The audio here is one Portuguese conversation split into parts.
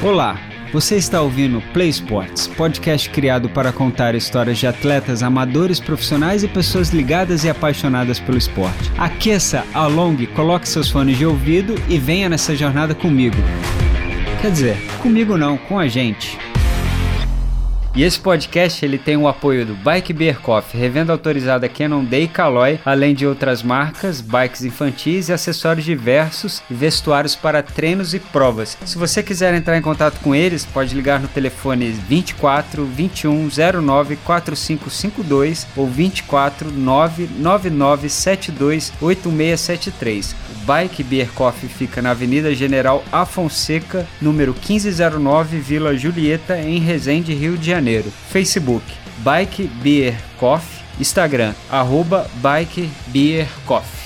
Olá, você está ouvindo Play Sports, podcast criado para contar histórias de atletas amadores, profissionais e pessoas ligadas e apaixonadas pelo esporte. Aqueça, alongue, coloque seus fones de ouvido e venha nessa jornada comigo. Quer dizer, comigo não, com a gente. E esse podcast ele tem o apoio do Bike Beer Coffee, revenda autorizada Canon Day Caloi, além de outras marcas, bikes infantis e acessórios diversos e vestuários para treinos e provas. Se você quiser entrar em contato com eles, pode ligar no telefone 24 21 09 4552 ou 24 999 72 8673. O Bike Beer Coffee fica na Avenida General Afonseca, número 1509, Vila Julieta, em Resende, Rio de Janeiro. Facebook Bike Beer Coffee, Instagram arroba Bike Beer Coffee.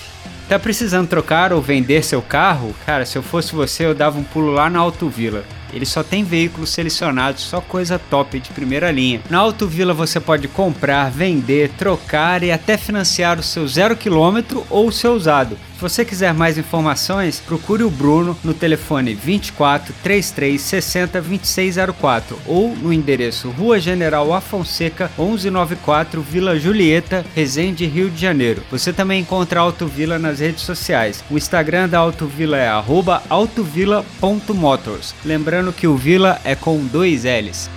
Tá precisando trocar ou vender seu carro? Cara, se eu fosse você, eu dava um pulo lá na Autovila. Ele só tem veículos selecionados, só coisa top de primeira linha. Na Autovila você pode comprar, vender, trocar e até financiar o seu zero quilômetro ou o seu usado. Se você quiser mais informações, procure o Bruno no telefone 24 33 60 2604 ou no endereço Rua General Afonseca 1194 Vila Julieta, Resende, Rio de Janeiro. Você também encontra a Autovila nas redes sociais. O Instagram da Autovila é autovila.motors. Lembrando que o Vila é com dois L's.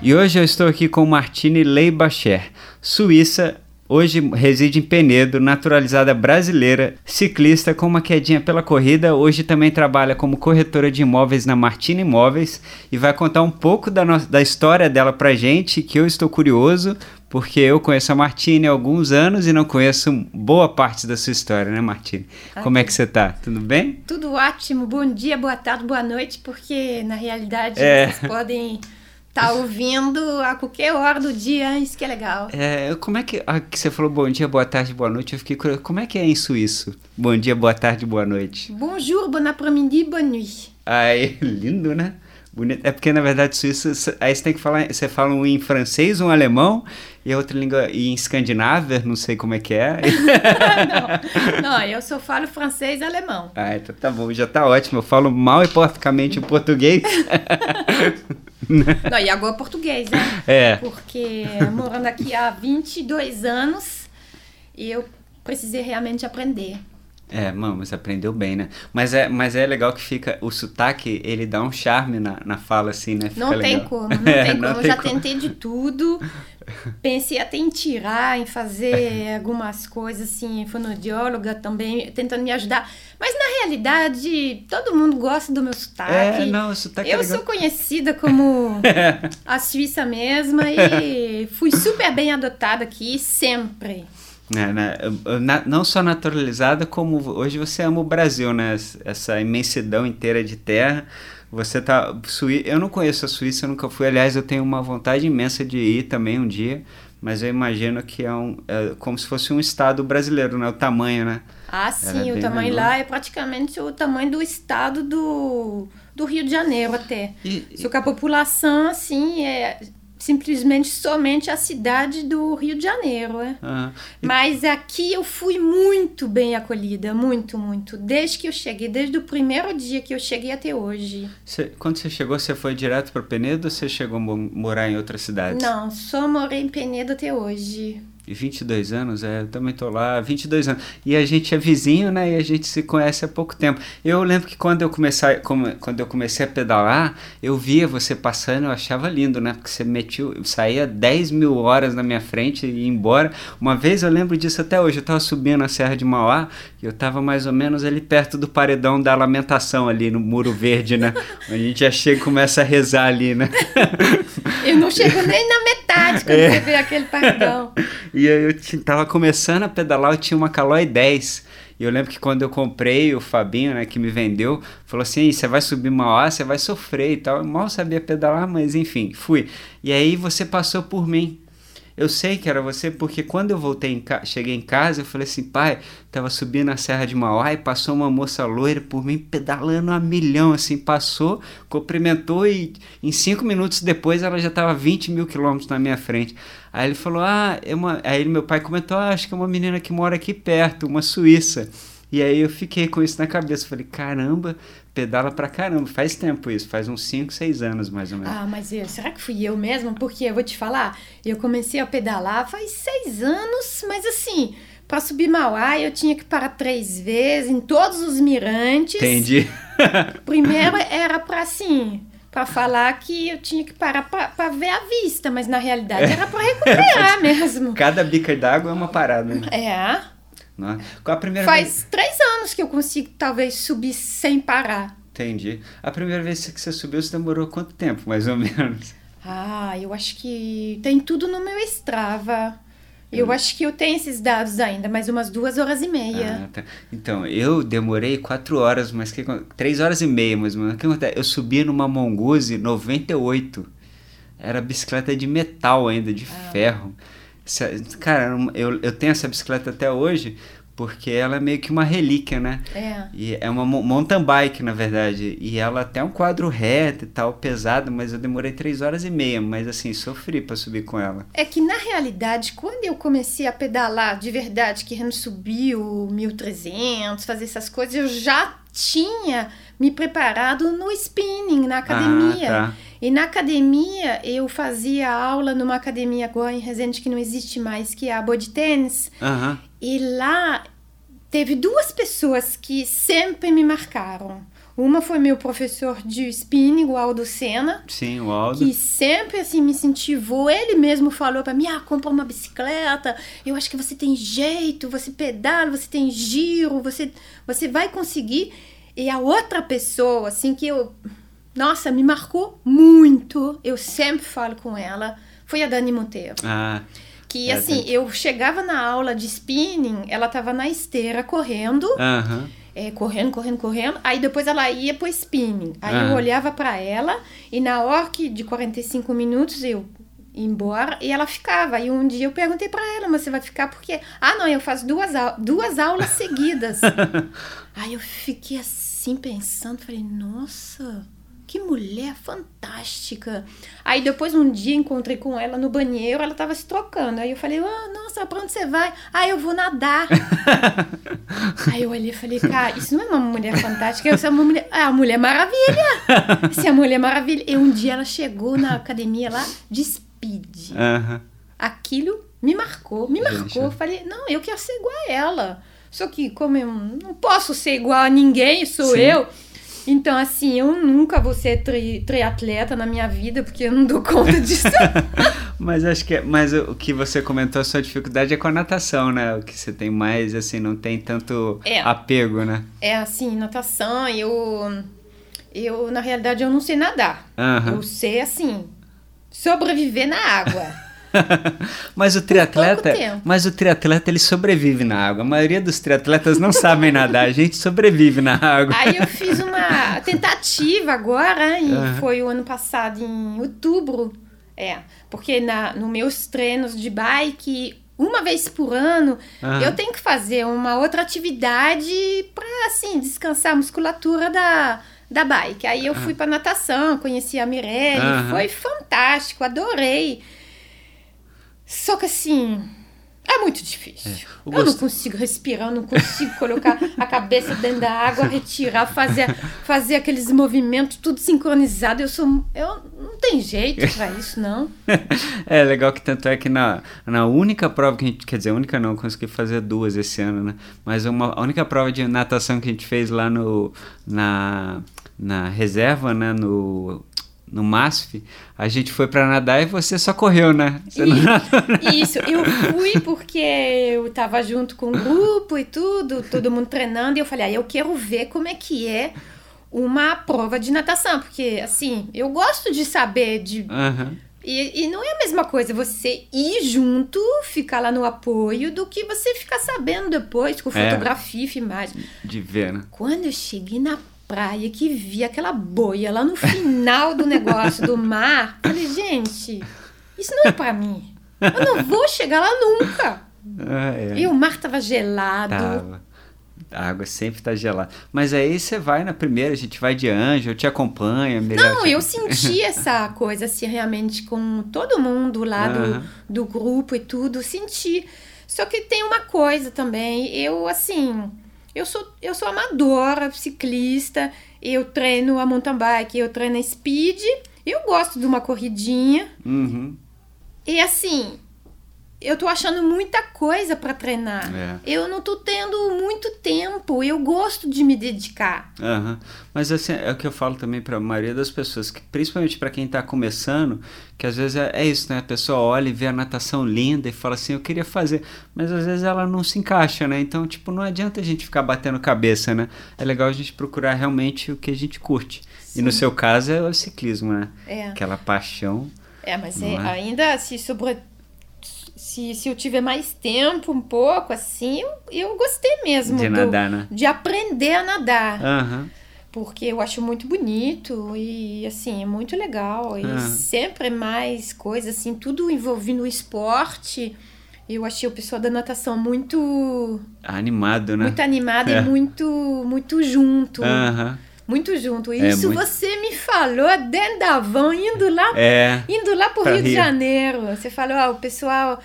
E hoje eu estou aqui com Martine Leibacher, suíça Hoje reside em Penedo, naturalizada brasileira, ciclista com uma quedinha pela corrida. Hoje também trabalha como corretora de imóveis na Martina Imóveis e vai contar um pouco da, no... da história dela pra gente, que eu estou curioso, porque eu conheço a Martine há alguns anos e não conheço boa parte da sua história, né, Martine? Ah, Como é que você tá? Tudo bem? Tudo ótimo. Bom dia, boa tarde, boa noite, porque na realidade é. vocês podem tá ouvindo a qualquer hora do dia, isso que é legal. É, como é que, ah, que você falou bom dia, boa tarde, boa noite, eu fiquei curioso, como é que é em suíço? Bom dia, boa tarde, boa noite. Bonjour, bon après-midi, bonne nuit. Ai, lindo, né? Bonito. É porque, na verdade, suíço, aí você tem que falar, você fala um em francês, um alemão, e outra língua em escandinávia, não sei como é que é. não, não, eu só falo francês e alemão. Ah, então tá bom, já tá ótimo. Eu falo mal e porcamente o português. não, e agora português, né? É. Porque morando aqui há 22 anos, eu precisei realmente aprender. É, mano, mas aprendeu bem, né? Mas é, mas é legal que fica. O sotaque, ele dá um charme na, na fala, assim, né? Fica não legal. tem como, não é, tem como. Não eu já como. tentei de tudo. Pensei até em tirar, em fazer algumas coisas assim, fonoaudióloga também, tentando me ajudar. Mas na realidade, todo mundo gosta do meu sotaque. É, não, o sotaque Eu é sou conhecida como a Suíça mesma e fui super bem adotada aqui, sempre. É, né? Na, não só naturalizada, como hoje você ama o Brasil, né? Essa imensidão inteira de terra. Você tá. Suí... Eu não conheço a Suíça, eu nunca fui. Aliás, eu tenho uma vontade imensa de ir também um dia. Mas eu imagino que é, um, é como se fosse um estado brasileiro, né? O tamanho, né? Ah, sim, o tamanho menor. lá é praticamente o tamanho do estado do, do Rio de Janeiro até. E, Só que a população, assim, é simplesmente somente a cidade do Rio de Janeiro, né? Uhum. Mas aqui eu fui muito bem acolhida, muito, muito. Desde que eu cheguei, desde o primeiro dia que eu cheguei até hoje. Cê, quando você chegou, você foi direto para Penedo ou você chegou a morar em outra cidade? Não, só morei em Penedo até hoje. E 22 anos, é, também tô lá, 22 anos. E a gente é vizinho, né? E a gente se conhece há pouco tempo. Eu lembro que quando eu comecei, quando eu comecei a pedalar, eu via você passando, eu achava lindo, né? Porque você metiu, saía 10 mil horas na minha frente e ia embora. Uma vez eu lembro disso até hoje, eu tava subindo a Serra de Mauá e eu tava mais ou menos ali perto do paredão da lamentação ali no Muro Verde, né? a gente já chega e começa a rezar ali, né? eu não chego nem na metade quando é. você vê aquele paredão. E aí eu tava começando a pedalar, eu tinha uma Caloi 10. E eu lembro que quando eu comprei, o Fabinho, né, que me vendeu, falou assim: você vai subir uma hora, você vai sofrer e tal. Eu mal sabia pedalar, mas enfim, fui. E aí você passou por mim. Eu sei que era você porque quando eu voltei em cheguei em casa, eu falei assim, pai, tava subindo a Serra de Mauá e passou uma moça loira por mim pedalando a milhão, assim, passou, cumprimentou e em cinco minutos depois ela já tava 20 mil quilômetros na minha frente. Aí ele falou, ah, é uma... aí meu pai comentou, ah, acho que é uma menina que mora aqui perto, uma suíça. E aí eu fiquei com isso na cabeça. Falei, caramba, pedala pra caramba. Faz tempo isso, faz uns 5, 6 anos mais ou menos. Ah, mas eu, será que fui eu mesmo? Porque eu vou te falar, eu comecei a pedalar faz 6 anos, mas assim, para subir Mauá eu tinha que parar três vezes em todos os mirantes. Entendi. Primeiro era para assim, para falar que eu tinha que parar para ver a vista, mas na realidade era para recuperar mesmo. Cada bica d'água é uma parada. Né? É. É? Qual a primeira Faz vez... três anos que eu consigo talvez subir sem parar. Entendi. A primeira vez que você subiu, você demorou quanto tempo, mais ou menos? Ah, eu acho que tem tudo no meu Strava. Eu acho que eu tenho esses dados ainda, mais umas duas horas e meia. Ah, tá. Então, eu demorei quatro horas, mas que, três horas e meia, mas o que acontece? Eu subi numa Mongoose 98. Era bicicleta de metal ainda, de ah. ferro. Cara, eu, eu tenho essa bicicleta até hoje porque ela é meio que uma relíquia, né? É. E é uma mountain bike, na verdade. E ela tem um quadro reto e tal, pesado, mas eu demorei três horas e meia, mas assim, sofri para subir com ela. É que na realidade, quando eu comecei a pedalar de verdade, querendo subir o 1300, fazer essas coisas, eu já tinha me preparado no spinning, na academia. Ah, tá. E na academia, eu fazia aula numa academia agora em Resende que não existe mais, que é a Body Tennis. Uhum. E lá teve duas pessoas que sempre me marcaram. Uma foi meu professor de spinning, o Aldo Senna. Sim, o Aldo. Que sempre assim me incentivou. Ele mesmo falou para mim: "Ah, compra uma bicicleta. Eu acho que você tem jeito, você pedala, você tem giro, você você vai conseguir". E a outra pessoa assim que eu nossa, me marcou muito. Eu sempre falo com ela. Foi a Dani Monteiro. Ah. Que é, assim, eu chegava na aula de spinning, ela tava na esteira correndo. Uhum. É, correndo, correndo, correndo. Aí depois ela ia pro spinning. Aí uhum. eu olhava para ela e na hora que de 45 minutos eu ia embora e ela ficava. E um dia eu perguntei para ela, mas você vai ficar por quê? Ah, não, eu faço duas, duas aulas seguidas. Aí eu fiquei assim pensando, falei, nossa, que mulher fantástica. Aí depois um dia encontrei com ela no banheiro, ela tava se trocando. Aí eu falei, oh, nossa, pra onde você vai? Ah, eu vou nadar. Aí eu olhei e falei, cara, isso não é uma mulher fantástica, isso é uma mulher. É a Mulher Maravilha! Isso é a Mulher Maravilha. E um dia ela chegou na academia lá de speed. Uhum. Aquilo me marcou, me marcou. Gente. Eu falei, não, eu quero ser igual a ela. Só que, como eu não posso ser igual a ninguém, sou Sim. eu. Então, assim, eu nunca vou ser tri, triatleta na minha vida, porque eu não dou conta disso. mas acho que é, mas o que você comentou, a sua dificuldade é com a natação, né? O que você tem mais, assim, não tem tanto é, apego, né? É, assim, natação, eu. Eu, na realidade, eu não sei nadar. Uhum. Eu sei, assim, sobreviver na água. mas o triatleta, mas o triatleta ele sobrevive na água. A maioria dos triatletas não sabem nadar, a gente sobrevive na água. Aí eu fiz uma tentativa agora, e uhum. foi o ano passado em outubro. É, porque na no meus treinos de bike, uma vez por ano, uhum. eu tenho que fazer uma outra atividade para assim descansar a musculatura da da bike. Aí eu fui para natação, conheci a Mirelle, uhum. foi fantástico, adorei. Só que assim, é muito difícil. É. Eu não consigo respirar, não consigo colocar a cabeça dentro da água, retirar, fazer, fazer aqueles movimentos tudo sincronizado. Eu sou. Eu não tem jeito para isso, não. é legal que tanto é que na, na única prova que a gente. Quer dizer, única não, consegui fazer duas esse ano, né? Mas uma, a única prova de natação que a gente fez lá no. Na, na reserva, né? No no MASF, a gente foi para nadar e você só correu, né? Você e, Isso, eu fui porque eu tava junto com o grupo e tudo, todo mundo treinando, e eu falei, ah, eu quero ver como é que é uma prova de natação, porque assim, eu gosto de saber de. Uhum. E, e, não é a mesma coisa você ir junto, ficar lá no apoio, do que você ficar sabendo depois, com é. fotografia é, filmagem. De ver, né? Quando eu cheguei na praia que vi aquela boia lá no final do negócio do mar. Falei, gente, isso não é para mim. Eu não vou chegar lá nunca. Ah, é. E o mar tava gelado. Tava. A água sempre tá gelada. Mas aí você vai na primeira, a gente vai de anjo, eu te acompanho. Não, te... eu senti essa coisa assim, realmente, com todo mundo lá uhum. do, do grupo e tudo, senti. Só que tem uma coisa também, eu assim eu sou, eu sou amadora, ciclista, eu treino a mountain bike, eu treino a speed, eu gosto de uma corridinha. Uhum. E assim, eu tô achando muita coisa para treinar. É. Eu não tô tendo muito tempo. Eu gosto de me dedicar. Uhum. Mas assim, é o que eu falo também para a maioria das pessoas, que, principalmente para quem está começando, que às vezes é, é, isso, né? A pessoa olha e vê a natação linda e fala assim, eu queria fazer, mas às vezes ela não se encaixa, né? Então, tipo, não adianta a gente ficar batendo cabeça, né? É legal a gente procurar realmente o que a gente curte. Sim. E no seu caso é o ciclismo, né? É. Aquela paixão. É, mas é, é? ainda se sobre se, se eu tiver mais tempo, um pouco, assim, eu, eu gostei mesmo. De do, nadar, né? De aprender a nadar. Uhum. Porque eu acho muito bonito e, assim, é muito legal. E uhum. sempre mais coisas, assim, tudo envolvendo o esporte. Eu achei o pessoal da natação muito... Animado, né? Muito animado é. e muito, muito junto. Uhum muito junto. É Isso muito... você me falou dentro da van, indo lá, é, indo lá pro Rio, Rio, de Janeiro. Você falou, ah, o pessoal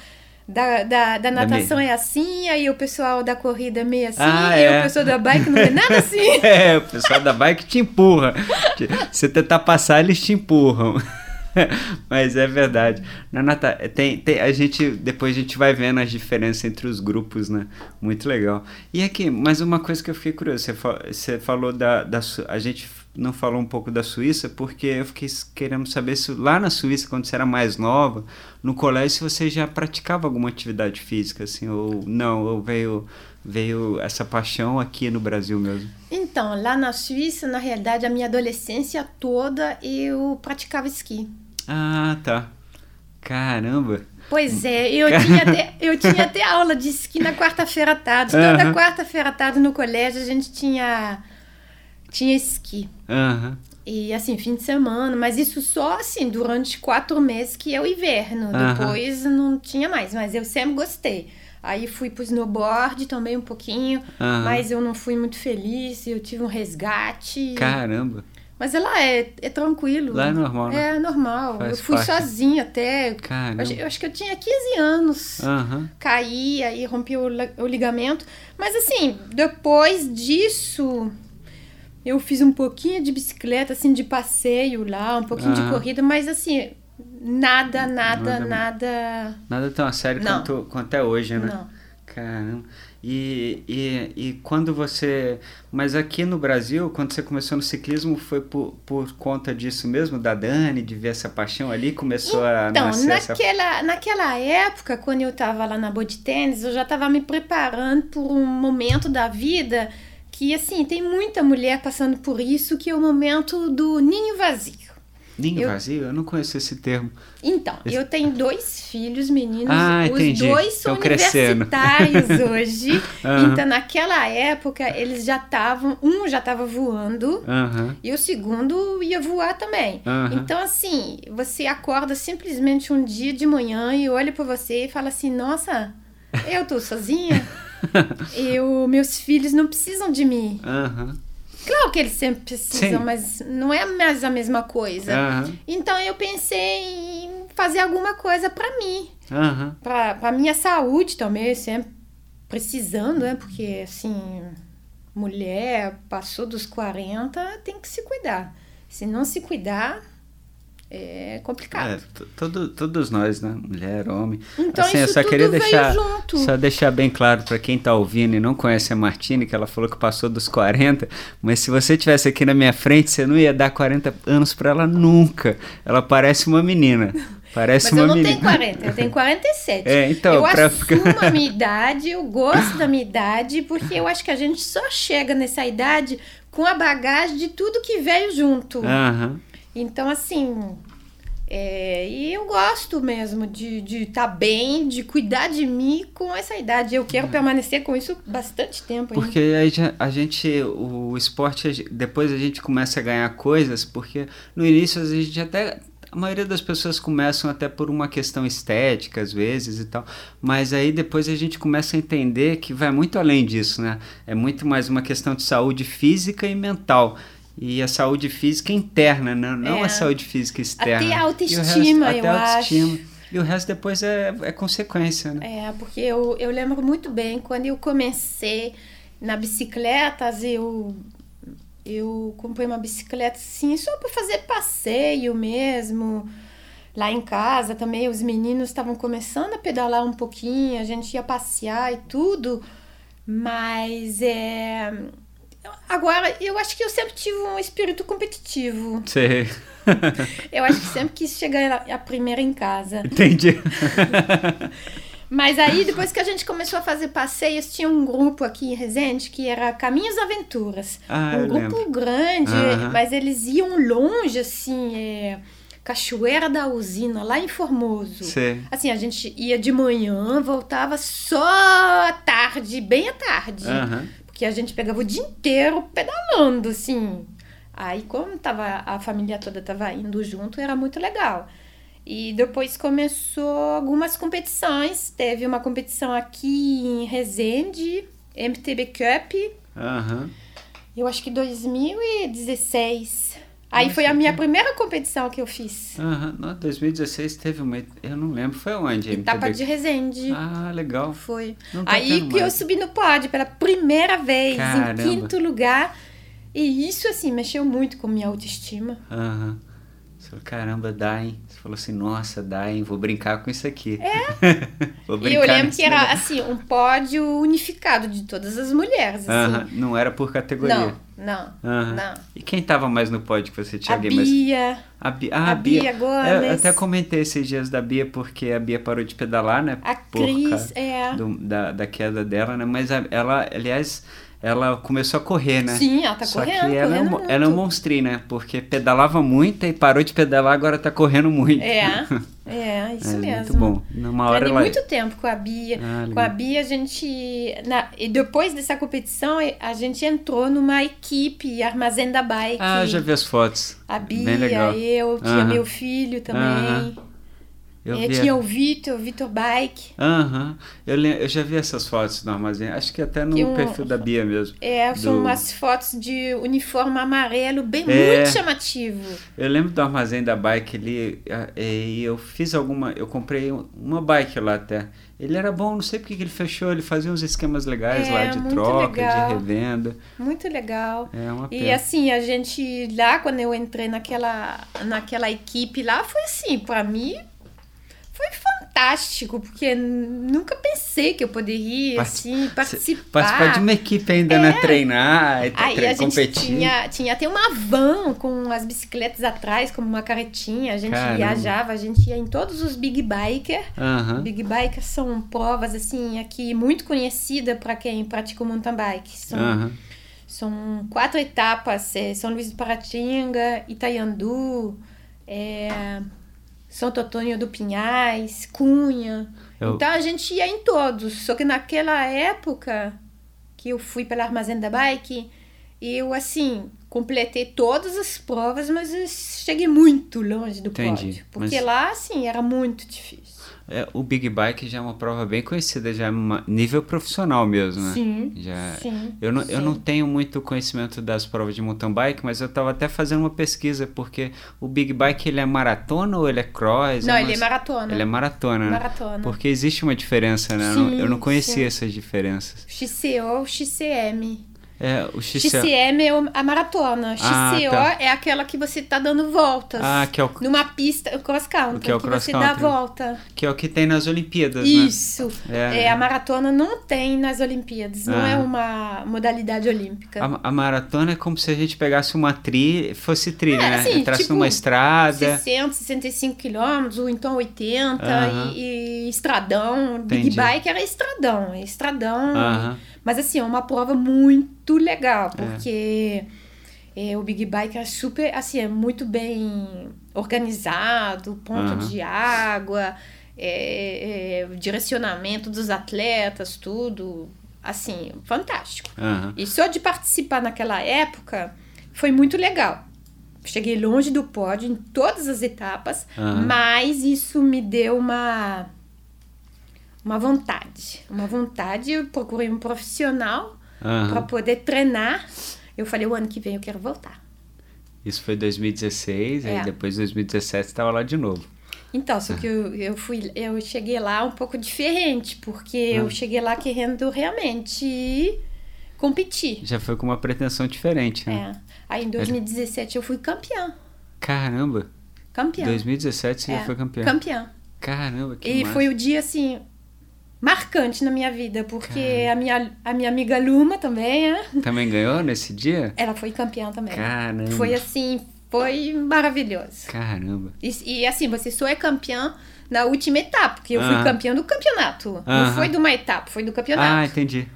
da, da, da natação da é assim, aí o pessoal da corrida é meio assim, ah, e é. o pessoal da bike não é nada assim. é, o pessoal da bike te empurra. Você tentar passar, eles te empurram. Mas é verdade. Na Nata, tem, tem, a gente depois a gente vai vendo as diferenças entre os grupos, né? Muito legal. E aqui, mais uma coisa que eu fiquei curioso, você, você falou da, da a gente não falou um pouco da Suíça porque eu fiquei querendo saber se lá na Suíça quando você era mais nova, no colégio se você já praticava alguma atividade física assim ou não, ou veio veio essa paixão aqui no Brasil mesmo? Então, lá na Suíça, na realidade, a minha adolescência toda eu praticava esqui. Ah, tá. Caramba! Pois é, eu tinha até, eu tinha até aula de esqui na quarta-feira à tarde. Toda uhum. quarta-feira à tarde no colégio a gente tinha, tinha esqui. Uhum. E assim, fim de semana, mas isso só assim, durante quatro meses que é o inverno. Uhum. Depois não tinha mais, mas eu sempre gostei. Aí fui pro snowboard também um pouquinho, uhum. mas eu não fui muito feliz, eu tive um resgate. Caramba! Mas lá é, é tranquilo. Lá é normal, né? É normal. Faz eu fui parte. sozinha até. Caramba. Eu, eu, acho que eu tinha 15 anos. Uhum. Caí, aí rompi o, o ligamento. Mas assim, depois disso, eu fiz um pouquinho de bicicleta, assim, de passeio lá, um pouquinho uhum. de corrida, mas assim, Nada, nada, nada. Nada tão a sério quanto, quanto é hoje, né? Não. Caramba. E, e, e quando você. Mas aqui no Brasil, quando você começou no ciclismo, foi por, por conta disso mesmo, da Dani, de ver essa paixão ali? Começou então, a nascer naquela, essa... naquela época, quando eu estava lá na Body Tênis, eu já estava me preparando por um momento da vida que, assim, tem muita mulher passando por isso, que é o momento do ninho vazio. Ninho eu... vazio? Eu não conheço esse termo. Então, esse... eu tenho dois filhos meninos. Ah, os entendi. dois são Estão universitários hoje. Uhum. Então, naquela época, eles já estavam. Um já estava voando uhum. e o segundo ia voar também. Uhum. Então, assim, você acorda simplesmente um dia de manhã e olha para você e fala assim: Nossa, eu tô sozinha. eu, meus filhos não precisam de mim. Uhum. Claro que eles sempre precisam, Sim. mas não é mais a mesma coisa. Uhum. Então eu pensei em fazer alguma coisa para mim, uhum. para minha saúde também, sempre precisando, né? Porque assim, mulher passou dos 40, tem que se cuidar. Se não se cuidar, é complicado. É, todo, todos nós, né? Mulher, homem. Então assim, eu só queria deixar, só deixar bem claro para quem tá ouvindo e não conhece a Martine, que ela falou que passou dos 40, mas se você tivesse aqui na minha frente, você não ia dar 40 anos para ela nunca. Ela parece uma menina. Parece Mas uma eu não menina. tenho 40, eu tenho 47. É, então, eu pra assumo a minha idade, eu gosto da minha idade, porque eu acho que a gente só chega nessa idade com a bagagem de tudo que veio junto. Uhum. Então, assim, é, e eu gosto mesmo de estar tá bem, de cuidar de mim com essa idade. Eu quero é. permanecer com isso bastante tempo. Porque aí a gente, o esporte, depois a gente começa a ganhar coisas, porque no início a gente até. A maioria das pessoas começam até por uma questão estética, às vezes e tal, mas aí depois a gente começa a entender que vai muito além disso, né? É muito mais uma questão de saúde física e mental e a saúde física interna, né? não é. a saúde física externa. Até a autoestima, resto, eu até autoestima. acho. E o resto depois é, é consequência, né? É, porque eu, eu lembro muito bem quando eu comecei, na bicicleta, eu eu comprei uma bicicleta assim, só para fazer passeio mesmo. Lá em casa também os meninos estavam começando a pedalar um pouquinho, a gente ia passear e tudo, mas é agora eu acho que eu sempre tive um espírito competitivo. Sim. eu acho que sempre quis chegar a primeira em casa. Entendi. Mas aí, depois que a gente começou a fazer passeios, tinha um grupo aqui em Resende que era Caminhos Aventuras. Ah, um grupo lembro. grande, mas eles iam longe, assim, é, Cachoeira da Usina, lá em Formoso. Sim. Assim, a gente ia de manhã, voltava só à tarde, bem à tarde. Porque a gente pegava o dia inteiro pedalando, assim. Aí, como tava, a família toda tava indo junto, era muito legal. E depois começou algumas competições. Teve uma competição aqui em Resende, MTB Cup, Aham. eu acho que 2016. Aí Nossa, foi a minha primeira competição que eu fiz. Aham. Não, 2016 teve uma. Eu não lembro. Foi onde? Etapa de Resende. Ah, legal. Foi. Tá Aí que eu mais. subi no pódio pela primeira vez, Caramba. em quinto lugar. E isso, assim, mexeu muito com minha autoestima. Aham. Você falou, caramba, dá, hein? Você falou assim, nossa, dá, hein? Vou brincar com isso aqui. É. Vou E brincar eu lembro que era, negócio. assim, um pódio unificado de todas as mulheres, assim. Aham. Não era por categoria. Não, não, não. E quem tava mais no pódio que você tinha A? Mas... Bia, A Bia. Ah, a Bia Eu Gomes, até comentei esses dias da Bia porque a Bia parou de pedalar, né? a por Cris, é... do- da, da queda dela, né? Mas a- ela, aliás, ela começou a correr, né? Sim, ela tá Só correndo, que ela é, correndo um, ela é um muito. monstrinho, né? Porque pedalava muito e parou de pedalar, agora tá correndo muito. É, é, isso É, mesmo. Muito bom. Numa hora ela... muito tempo com a Bia. Ah, com a. Bia, a gente. Na, e depois dessa competição, a gente entrou numa equipe Armazém da Bike. Ah, já vi as fotos. A Bem Bia, legal. eu, tinha Aham. meu filho também. Aham. Eu É, vi a- tinha o Vitor, o Vitor Bike. Aham. Eu, lem- eu já vi essas fotos no armazém. Acho que até no Que um- perfil da Bia mesmo. É, são Do- umas fotos de uniforme amarelo, bem É. muito chamativo. Eu lembro do armazém da bike ali, e eu fiz alguma. Eu comprei um- uma bike lá até. Ele era bom, não sei porque que ele fechou, ele fazia uns esquemas legais É, lá de troca, legal. de revenda. Muito legal. É uma E pena. assim, a gente lá, quando eu entrei naquela, naquela equipe lá, foi assim, pra mim, foi fantástico, porque nunca pensei que eu poderia, Parti- assim, participar. Participar de uma equipe ainda, né? Treinar, e Aí tre- competir. tinha, tinha até uma van com as bicicletas atrás, como uma carretinha. A gente Caramba. viajava, a gente ia em todos os Big Biker. Aham. Big Bikers são provas, assim, aqui muito conhecida para quem pratica o mountain bike. São, Aham. são quatro etapas: é, São Luís do Paratinga, Itaiandu, é, Santo Antônio do Pinhais, Cunha. Eu- Então a gente ia em todos. Só que naquela época que eu fui pela Armazém da Bike, eu, assim, completei todas as provas, mas eu cheguei muito longe do Entendi, pódio. Porque mas- lá, assim, era muito difícil. É, o Big Bike já é uma prova bem conhecida, já é uma, nível profissional mesmo, né? Sim, Já, sim. Eu não, eu sim. não tenho muito conhecimento das provas de mountain bike, mas eu estava até fazendo uma pesquisa, porque o Big Bike ele é maratona ou ele é cross? Não, É ele é maratona. Ele é maratona, né? Maratona. Porque existe uma diferença, né? Eu não- eu não Sim, conhecia sim. essas diferenças. XCO, XCM. É, o XC... XCM é a maratona. Ah, XCO tá. é aquela que você tá dando voltas. Ah, que é o, Numa pista, o cross country, Que é o cross você dá country. volta. que é o que tem nas Olimpíadas, Isso. né? É, a maratona não tem nas Olimpíadas, não Ah. é uma modalidade olímpica. A, a maratona é como se a gente pegasse uma trilha, fosse trilha, É, né? assim, Entrasse tipo, numa estrada. 60, 65 quilômetros, ou então 80, Aham. e, e estradão. Big Entendi. Bike era estradão, é estradão. Aham. Mas assim, é uma prova muito É. legal, porque é, o Big Bike é super, assim, é muito bem organizado, ponto Aham. de água, é, é, direcionamento dos atletas, tudo, assim, fantástico. Aham. E só de participar naquela época foi muito legal. Cheguei longe do pódio em todas as etapas, Aham. mas isso me deu uma uma vontade, uma vontade. Eu procurei um profissional Aham. para poder treinar. Eu falei, o ano que vem eu quero voltar. Isso foi 2016, É. aí depois 2017 você estava lá de novo. Então, só que eu, eu fui, eu cheguei lá um pouco diferente, porque Ah. eu cheguei lá querendo realmente competir. Já foi com uma pretensão diferente, né? É. Aí em 2017 eu fui campeã. Caramba! Campeã. 2017 você é. já foi campeã. Campeã. Caramba, que E massa. foi o dia, assim, marcante na minha vida, porque a minha, a minha amiga Luma também, né? Também ganhou nesse dia? Ela foi campeã também. Caramba. Foi assim, foi maravilhoso. Caramba. E, e assim, você só é campeã na última etapa, porque eu fui ah. campeã do campeonato. Não foi de uma etapa, foi do campeonato. Ah, entendi.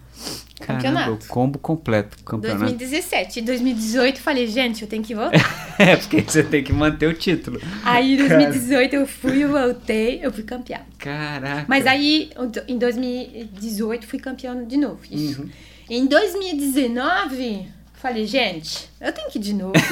Caramba, o combo completo. Campeonato. 2017. Em 2018 eu falei, gente, eu tenho que voltar. é, porque você tem que manter o título. Aí em 2018 eu fui, eu voltei, eu fui campeã. Caraca. Mas aí em 2018 fui campeã de novo. Isso. Uhum. Em 2019, falei, gente, eu tenho que ir de novo.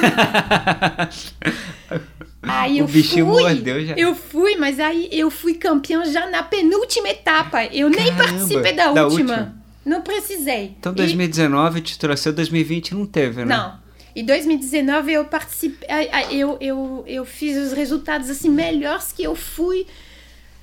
Aí o eu bichinho fui, mordeu já. Eu fui, mas aí eu fui campeã já na penúltima etapa. Eu Caramba, nem participei da, da última. Não precisei. Então 2019 e... título seu, 2020 não teve, né? Não. Em 2019 eu participei, eu, eu, eu fiz os resultados assim melhores que eu fui.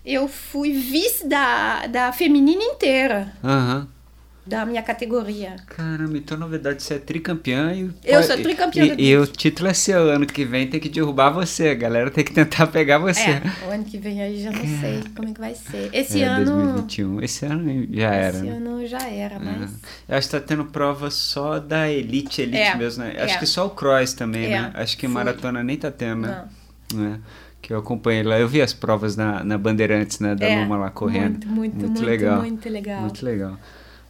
Eu fui vice da, da feminina inteira. Aham. Uhum da minha categoria. Caramba, então na verdade você é tricampeã e. Eu sou tricampeã e, e, e o título é seu. Ano que vem tem que derrubar você. A galera tem que tentar pegar você. É, o ano que vem aí já não sei como é que vai ser. Esse é, ano. 2021. Esse ano já era. Esse né? ano já era, é. mas. Eu acho que tá tendo prova só da Elite, Elite é, mesmo, né? Acho é. que só o Cross também, é, né? Acho que Fui. maratona nem tá tendo, né? Não. É que eu acompanhei lá. Eu vi as provas na, na Bandeirantes, né? Da é, Luma lá correndo. Muito, muito, muito, muito legal. Muito legal. Muito legal.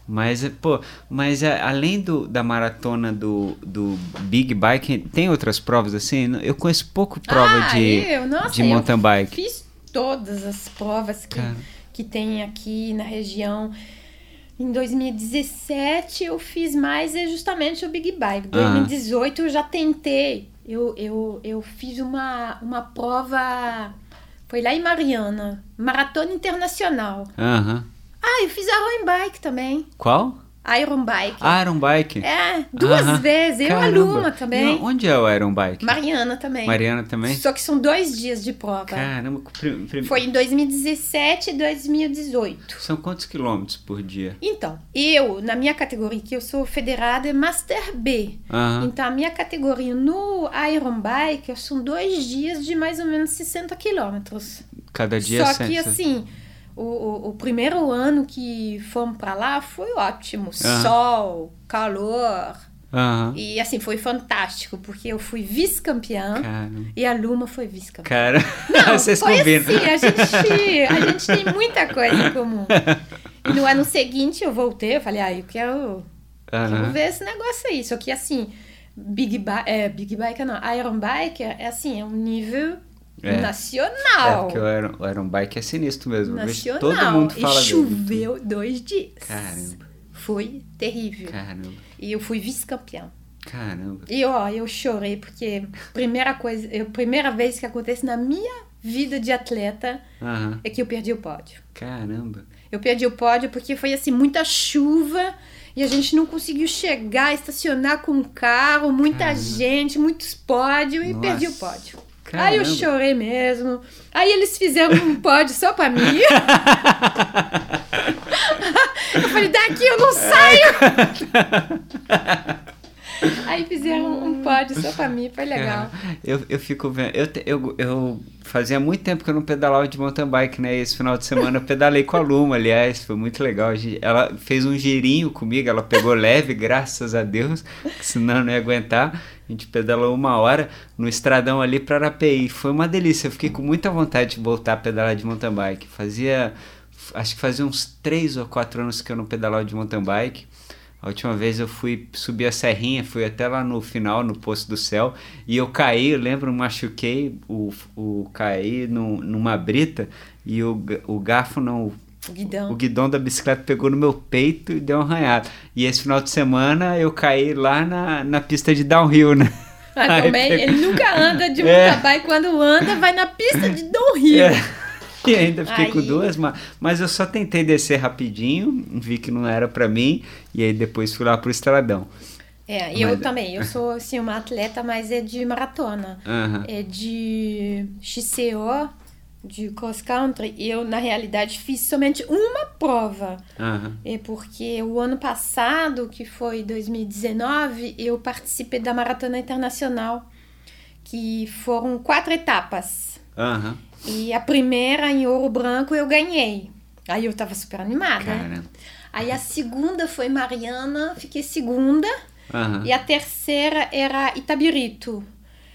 Mas, pô, mas é, além do, da maratona do, do Big Bike, tem outras provas assim? Eu conheço pouco prova ah, de, eu, nossa, de mountain bike. fiz todas as provas que, que tem aqui na região. Em 2017 eu fiz mais é justamente o Big Bike. Em 2018 eu já tentei. Eu, eu, eu fiz uma, uma prova. Foi lá em Mariana, Maratona Internacional. Aham. Ah, eu fiz Iron Bike também. Qual? Iron Bike. Iron Bike? É, duas vezes. Eu Caramba. Luma também. Não, onde é o Iron Bike? Mariana também. Mariana também? Só que são dois dias de prova. Caramba. Prim, prim... Foi em 2017 e 2018. São quantos quilômetros por dia? Então, eu, na minha categoria, que eu sou federada, é Master B. Então, a minha categoria no Iron Bike são dois dias de mais ou menos 60 quilômetros. Cada dia Só que, assim o, o, o, primeiro ano que fomos para lá foi ótimo. Sol, calor. Uhum. E assim, foi fantástico, porque eu fui vice-campeã e a Luma foi vice-campeã. Cara, não, vocês foi combinam. assim, a gente, a gente tem muita coisa em comum. E no ano seguinte eu voltei, eu falei, ah, eu quero, uhum. quero ver esse negócio aí. Só que assim, Big, ba é, Big Bike não, Iron Bike é assim, é um nível é. Nacional. É, porque o Iron, o Iron Bike é sinistro mesmo. Nacional. Todo mundo fala e choveu dois dias. Caramba. Foi terrível. Caramba. E eu fui vice-campeã. Caramba. E ó, eu chorei porque primeira coisa, eu, primeira vez que acontece na minha vida de atleta uhum. é que eu perdi o pódio. Caramba. Eu perdi o pódio porque foi assim muita chuva e a gente não conseguiu chegar, estacionar com o carro, muita Caramba. gente, muitos pódios e perdi o pódio. Caramba. Aí eu chorei mesmo. Aí eles fizeram um pódio só pra mim. eu falei, daqui eu não saio! Aí fizeram um pódio só pra mim, foi legal. Eu, eu fico vendo. Eu, eu, eu fazia muito tempo que eu não pedalava de mountain bike, né? Esse final de semana eu pedalei com a Luma, aliás, foi muito legal. Ela fez um girinho comigo, ela pegou leve, graças a Deus, senão eu não ia aguentar. A gente pedalou uma hora no estradão ali para Arapeí. Foi uma delícia. Eu fiquei com muita vontade de voltar a pedalar de mountain bike. Fazia. Acho que fazia uns 3 ou 4 anos que eu não pedalava de mountain bike. A última vez eu fui subir a serrinha, fui até lá no final, no Poço do Céu, e eu caí, eu lembro, machuquei, o, o caí no, numa brita e o, o garfo não o guidão. O guidão da bicicleta pegou no meu peito e deu um arranhado. E esse final de semana eu caí lá na, na pista de downhill, né? Ah, também, ele nunca anda de é. mountain bike, quando anda vai na pista de downhill. É. E ainda fiquei aí... com duas, mas, mas eu só tentei descer rapidinho, vi que não era para mim, e aí depois fui lá pro estradão. É, mas... eu também, eu sou assim, uma atleta, mas é de maratona. Uhum. É de XCO de cross country, eu na realidade fiz somente uma prova. Aham. É porque o ano passado, que foi 2019, eu participei da Maratona Internacional, que foram quatro etapas. Aham. E a primeira, em Ouro Branco, eu ganhei. Aí eu tava super animada. né? Aí a segunda foi Mariana, fiquei segunda. Aham. E a terceira era Itabirito.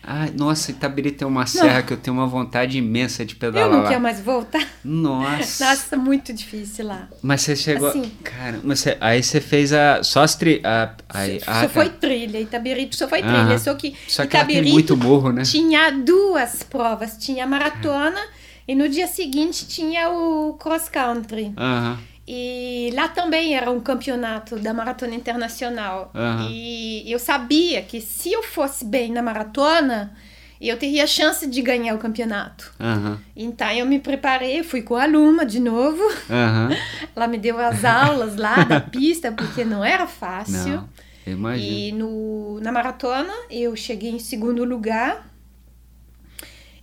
Ah, nossa, Itabiri tem uma serra que eu tenho uma vontade imensa de Eu pedalar não lá. quero mais voltar. Nossa. Nossa, muito difícil lá. Mas você chegou. Assim. Cara, mas você- aí você fez a. Só as tri. A, aí, só ah, tá. foi trilha, Itabirito só foi trilha. Aham. Só que, Só que muito morro, né? tinha duas provas. Tinha a maratona e no dia seguinte tinha o cross country. Aham. E lá também era um campeonato da maratona internacional. Aham. E eu sabia que se eu fosse bem na maratona, eu teria chance de ganhar o campeonato. Aham. Então eu me preparei, fui com a Luma de novo. Aham. Ela me deu as aulas lá da pista, porque não era fácil. Não, imagino. E no, na maratona eu cheguei em segundo lugar.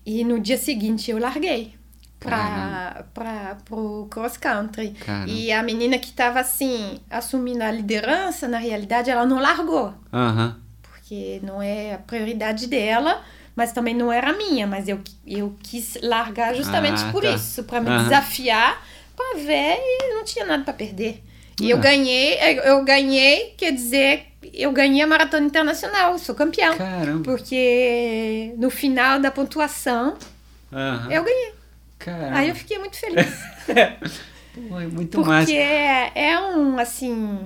E no dia seguinte eu larguei para o cross country. E a menina que estava assim, assumindo a liderança, na realidade ela não largou, Aham. porque não é a prioridade dela, mas também não era minha. Mas eu, eu quis largar justamente Ah, por tá. isso, para me Aham. desafiar, para ver e não tinha nada para perder. E eu Ah. ganhei, eu ganhei, quer dizer, eu ganhei a maratona internacional, sou campeão. Caramba. Porque no final da pontuação eu ganhei. Caramba. Aí eu fiquei muito feliz. Pô, é muito Porque massa. é, é um, assim.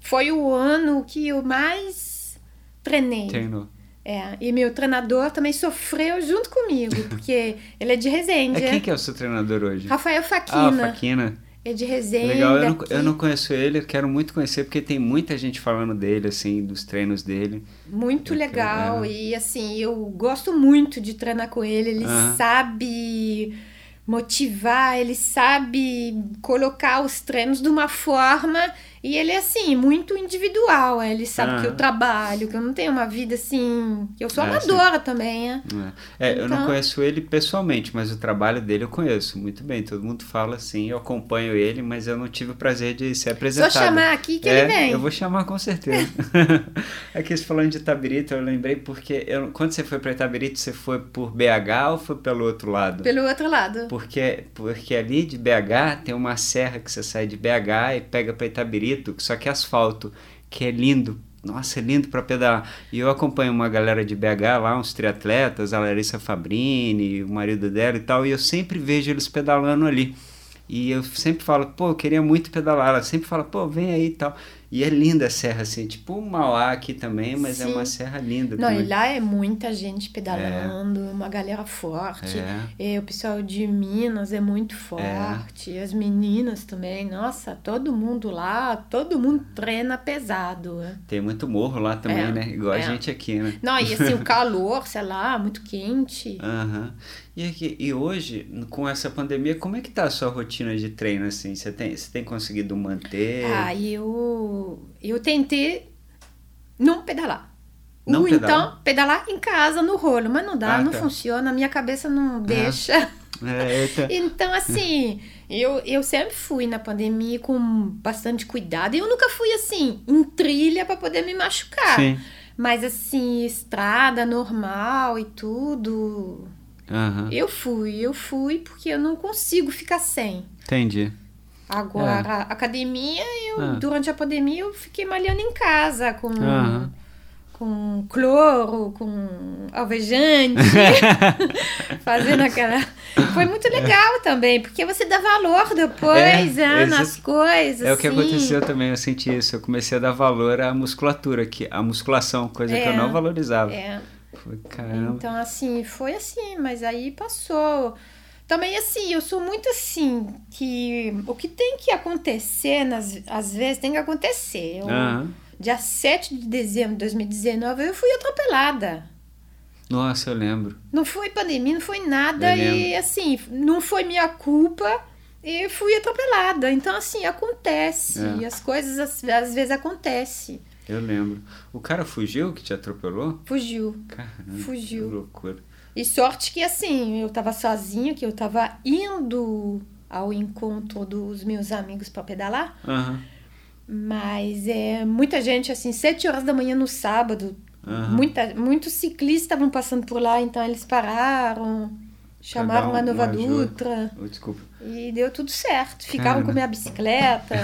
Foi o ano que eu mais treinei. Treinou. É, e meu treinador também sofreu junto comigo, porque ele é de Resende. É quem que é o seu treinador hoje? Rafael Ah, o Faquina. Faquina. é de Resende. Legal, eu não, eu não conheço ele, eu quero muito conhecer, porque tem muita gente falando dele, assim, dos treinos dele. Muito Eu legal. quero- E assim, eu gosto muito de treinar com ele. Ele Aham. sabe motivar, ele sabe colocar os treinos de uma forma. E ele é assim, muito individual. Ele sabe que Aham. eu trabalho, que eu não tenho uma vida assim. que Eu sou É, amadora também, é. É, É, eu não Então- conheço ele pessoalmente, mas o trabalho dele eu conheço muito bem. Todo mundo fala assim, eu acompanho ele, mas eu não tive o prazer de ser Só apresentado. chamar aqui que é, ele vem. Eu vou chamar com certeza. Aqui você falando de Itabirito, eu lembrei porque eu- quando você foi para Itabirito, você foi por BH ou foi pelo outro lado? Pelo outro lado. Porque, porque ali de BH tem uma serra que você sai de BH e pega para Itabirito, só que é asfalto, que é lindo. Nossa, é lindo para pedalar. E eu acompanho uma galera de BH lá, uns triatletas, a Larissa Fabrini, o marido dela e tal, e eu sempre vejo eles pedalando ali. E eu sempre falo, pô, eu queria muito pedalar. Ela sempre fala, pô, vem aí e tal. E é linda a serra, assim, tipo o Mauá aqui também, mas é Sim. uma serra linda Não, também. e lá é muita gente pedalando, uma galera forte. É. E o pessoal de Minas é muito forte. As meninas também. Nossa, todo mundo lá, todo mundo treina pesado. Tem muito morro lá também, É, né? Igual a é. gente aqui, né? Não, e assim, o calor, sei lá, muito quente. Aham. E, aqui, e hoje, com essa pandemia, como é que tá a sua rotina de treino, assim? Você tem, você tem conseguido manter? Ah, eu, eu tentei não pedalar. Não Ou pedalar? então pedalar em casa, no rolo, mas não dá, Ah, não tá. funciona, a minha cabeça não deixa. É. Então, assim, eu, eu sempre fui na pandemia com bastante cuidado. Eu nunca fui, assim, em trilha para poder me machucar. Sim. Mas, assim, estrada normal e tudo. Aham. Eu fui, eu fui porque eu não consigo ficar sem. Entendi. Agora, academia, eu, Ah. durante a pandemia, eu fiquei malhando em casa com. Com cloro, com alvejante, fazendo aquela. Foi muito legal também, porque você dá valor depois É, né, esse- nas coisas. É o que assim. aconteceu também, eu senti isso. Eu comecei a dar valor à musculatura, que, à musculação, coisa que eu É. não valorizava. É, Foi, caramba. então assim, foi assim, mas aí passou. Também assim, eu sou muito assim, que o que tem que acontecer, nas, às vezes tem que acontecer. Eu, Aham. Dia 7 de dezembro de 2019, eu fui atropelada. Nossa, eu lembro. Não foi pandemia, não foi nada. E assim, não foi minha culpa. E fui atropelada. Então, assim, acontece. É. As coisas às, às vezes acontecem. Eu lembro. O cara fugiu que te atropelou? Fugiu. Caramba. Fugiu. Que loucura. E sorte que assim, eu tava sozinha, que eu tava indo ao encontro dos meus amigos para pedalar. Aham. Mas é muita gente, assim, sete horas da manhã no sábado. Aham. Muita, muitos ciclistas estavam passando por lá, então eles pararam, chamaram a Nova. Dutra Oh, desculpa. e deu tudo certo. Ficaram Caramba. com minha bicicleta.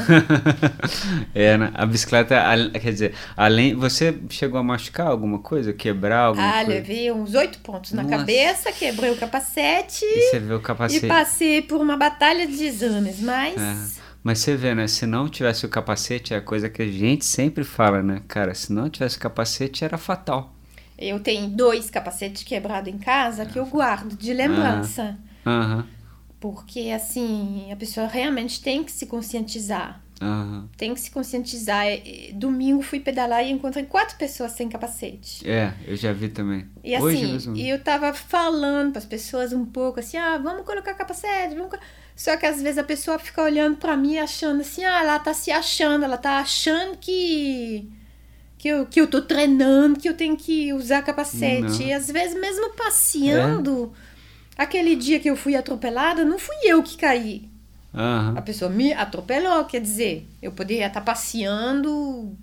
é, né? A bicicleta, quer dizer, além. Você chegou a machucar alguma coisa? Quebrar alguma ah, coisa? levei uns oito pontos na Nossa. cabeça, quebrei o capacete E você vê o e capacete. passei por uma batalha de exames, mas É. Mas você vê, né? Se não tivesse o capacete, é a coisa que a gente sempre fala, né? Cara, se não tivesse o capacete, era fatal. Eu tenho dois capacetes quebrados em casa que eu guardo de lembrança. Aham, Porque, assim, a pessoa realmente tem que se conscientizar. aham. Tem que se conscientizar. Domingo fui pedalar e encontrei quatro pessoas sem capacete. É, eu já vi também. E Hoje assim, mesmo. e eu tava falando para as pessoas um pouco assim, ah, vamos colocar capacete, vamos... co-" Só que às vezes a pessoa fica olhando para mim achando assim, ah, ela tá se achando, ela tá achando que que eu, que eu tô treinando, que eu tenho que usar capacete. Não. E às vezes mesmo passeando, aquele dia que eu fui atropelada, não fui eu que caí. Aham. A pessoa me atropelou, quer dizer, eu poderia estar passeando,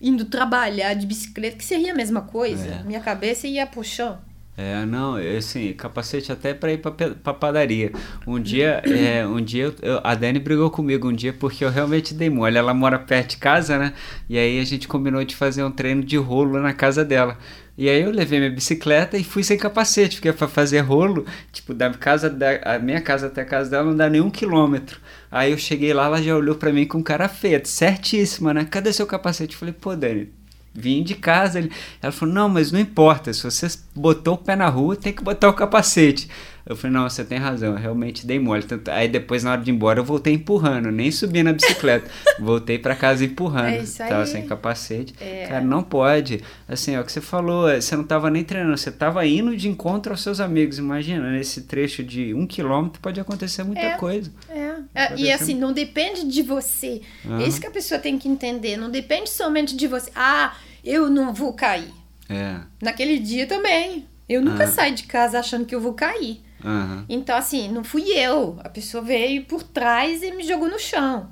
indo trabalhar de bicicleta, que seria a mesma coisa. É. Minha cabeça ia pro chão. É, não, assim, capacete até pra ir pra, padaria. Um dia, é, um dia eu- a Dani brigou comigo um dia porque eu realmente dei mole. Ela mora perto de casa, né? E aí a gente combinou de fazer um treino de rolo na casa dela. E aí eu levei minha bicicleta e fui sem capacete, porque pra fazer rolo, tipo, da casa da minha casa até a casa dela não dá nem um quilômetro. Aí eu cheguei lá, ela já olhou pra mim com cara feia, certíssima, né? Cadê seu capacete? Eu falei, pô, Dani, Vim de casa. Ela falou: Não, mas não importa. Se você botou o pé na rua, tem que botar o capacete. Eu falei: Não, você tem razão. Eu realmente dei mole. Tanto- Aí depois, na hora de ir embora, eu voltei empurrando. Nem subi na bicicleta. voltei pra casa empurrando. É isso aí. Tava sem capacete. É. Cara, não pode. Assim, é o que você falou. é, Você não tava nem treinando. Você tava indo de encontro aos seus amigos. Imagina, nesse trecho de um quilômetro pode acontecer muita É. coisa. É. É, E assim, não depende de você. É isso que a pessoa tem que entender. Não depende somente de você. Ah, eu não vou cair. É. Naquele dia também. Eu nunca Ah. saio de casa achando que eu vou cair. Aham. Então, assim, não fui eu. A pessoa veio por trás e me jogou no chão.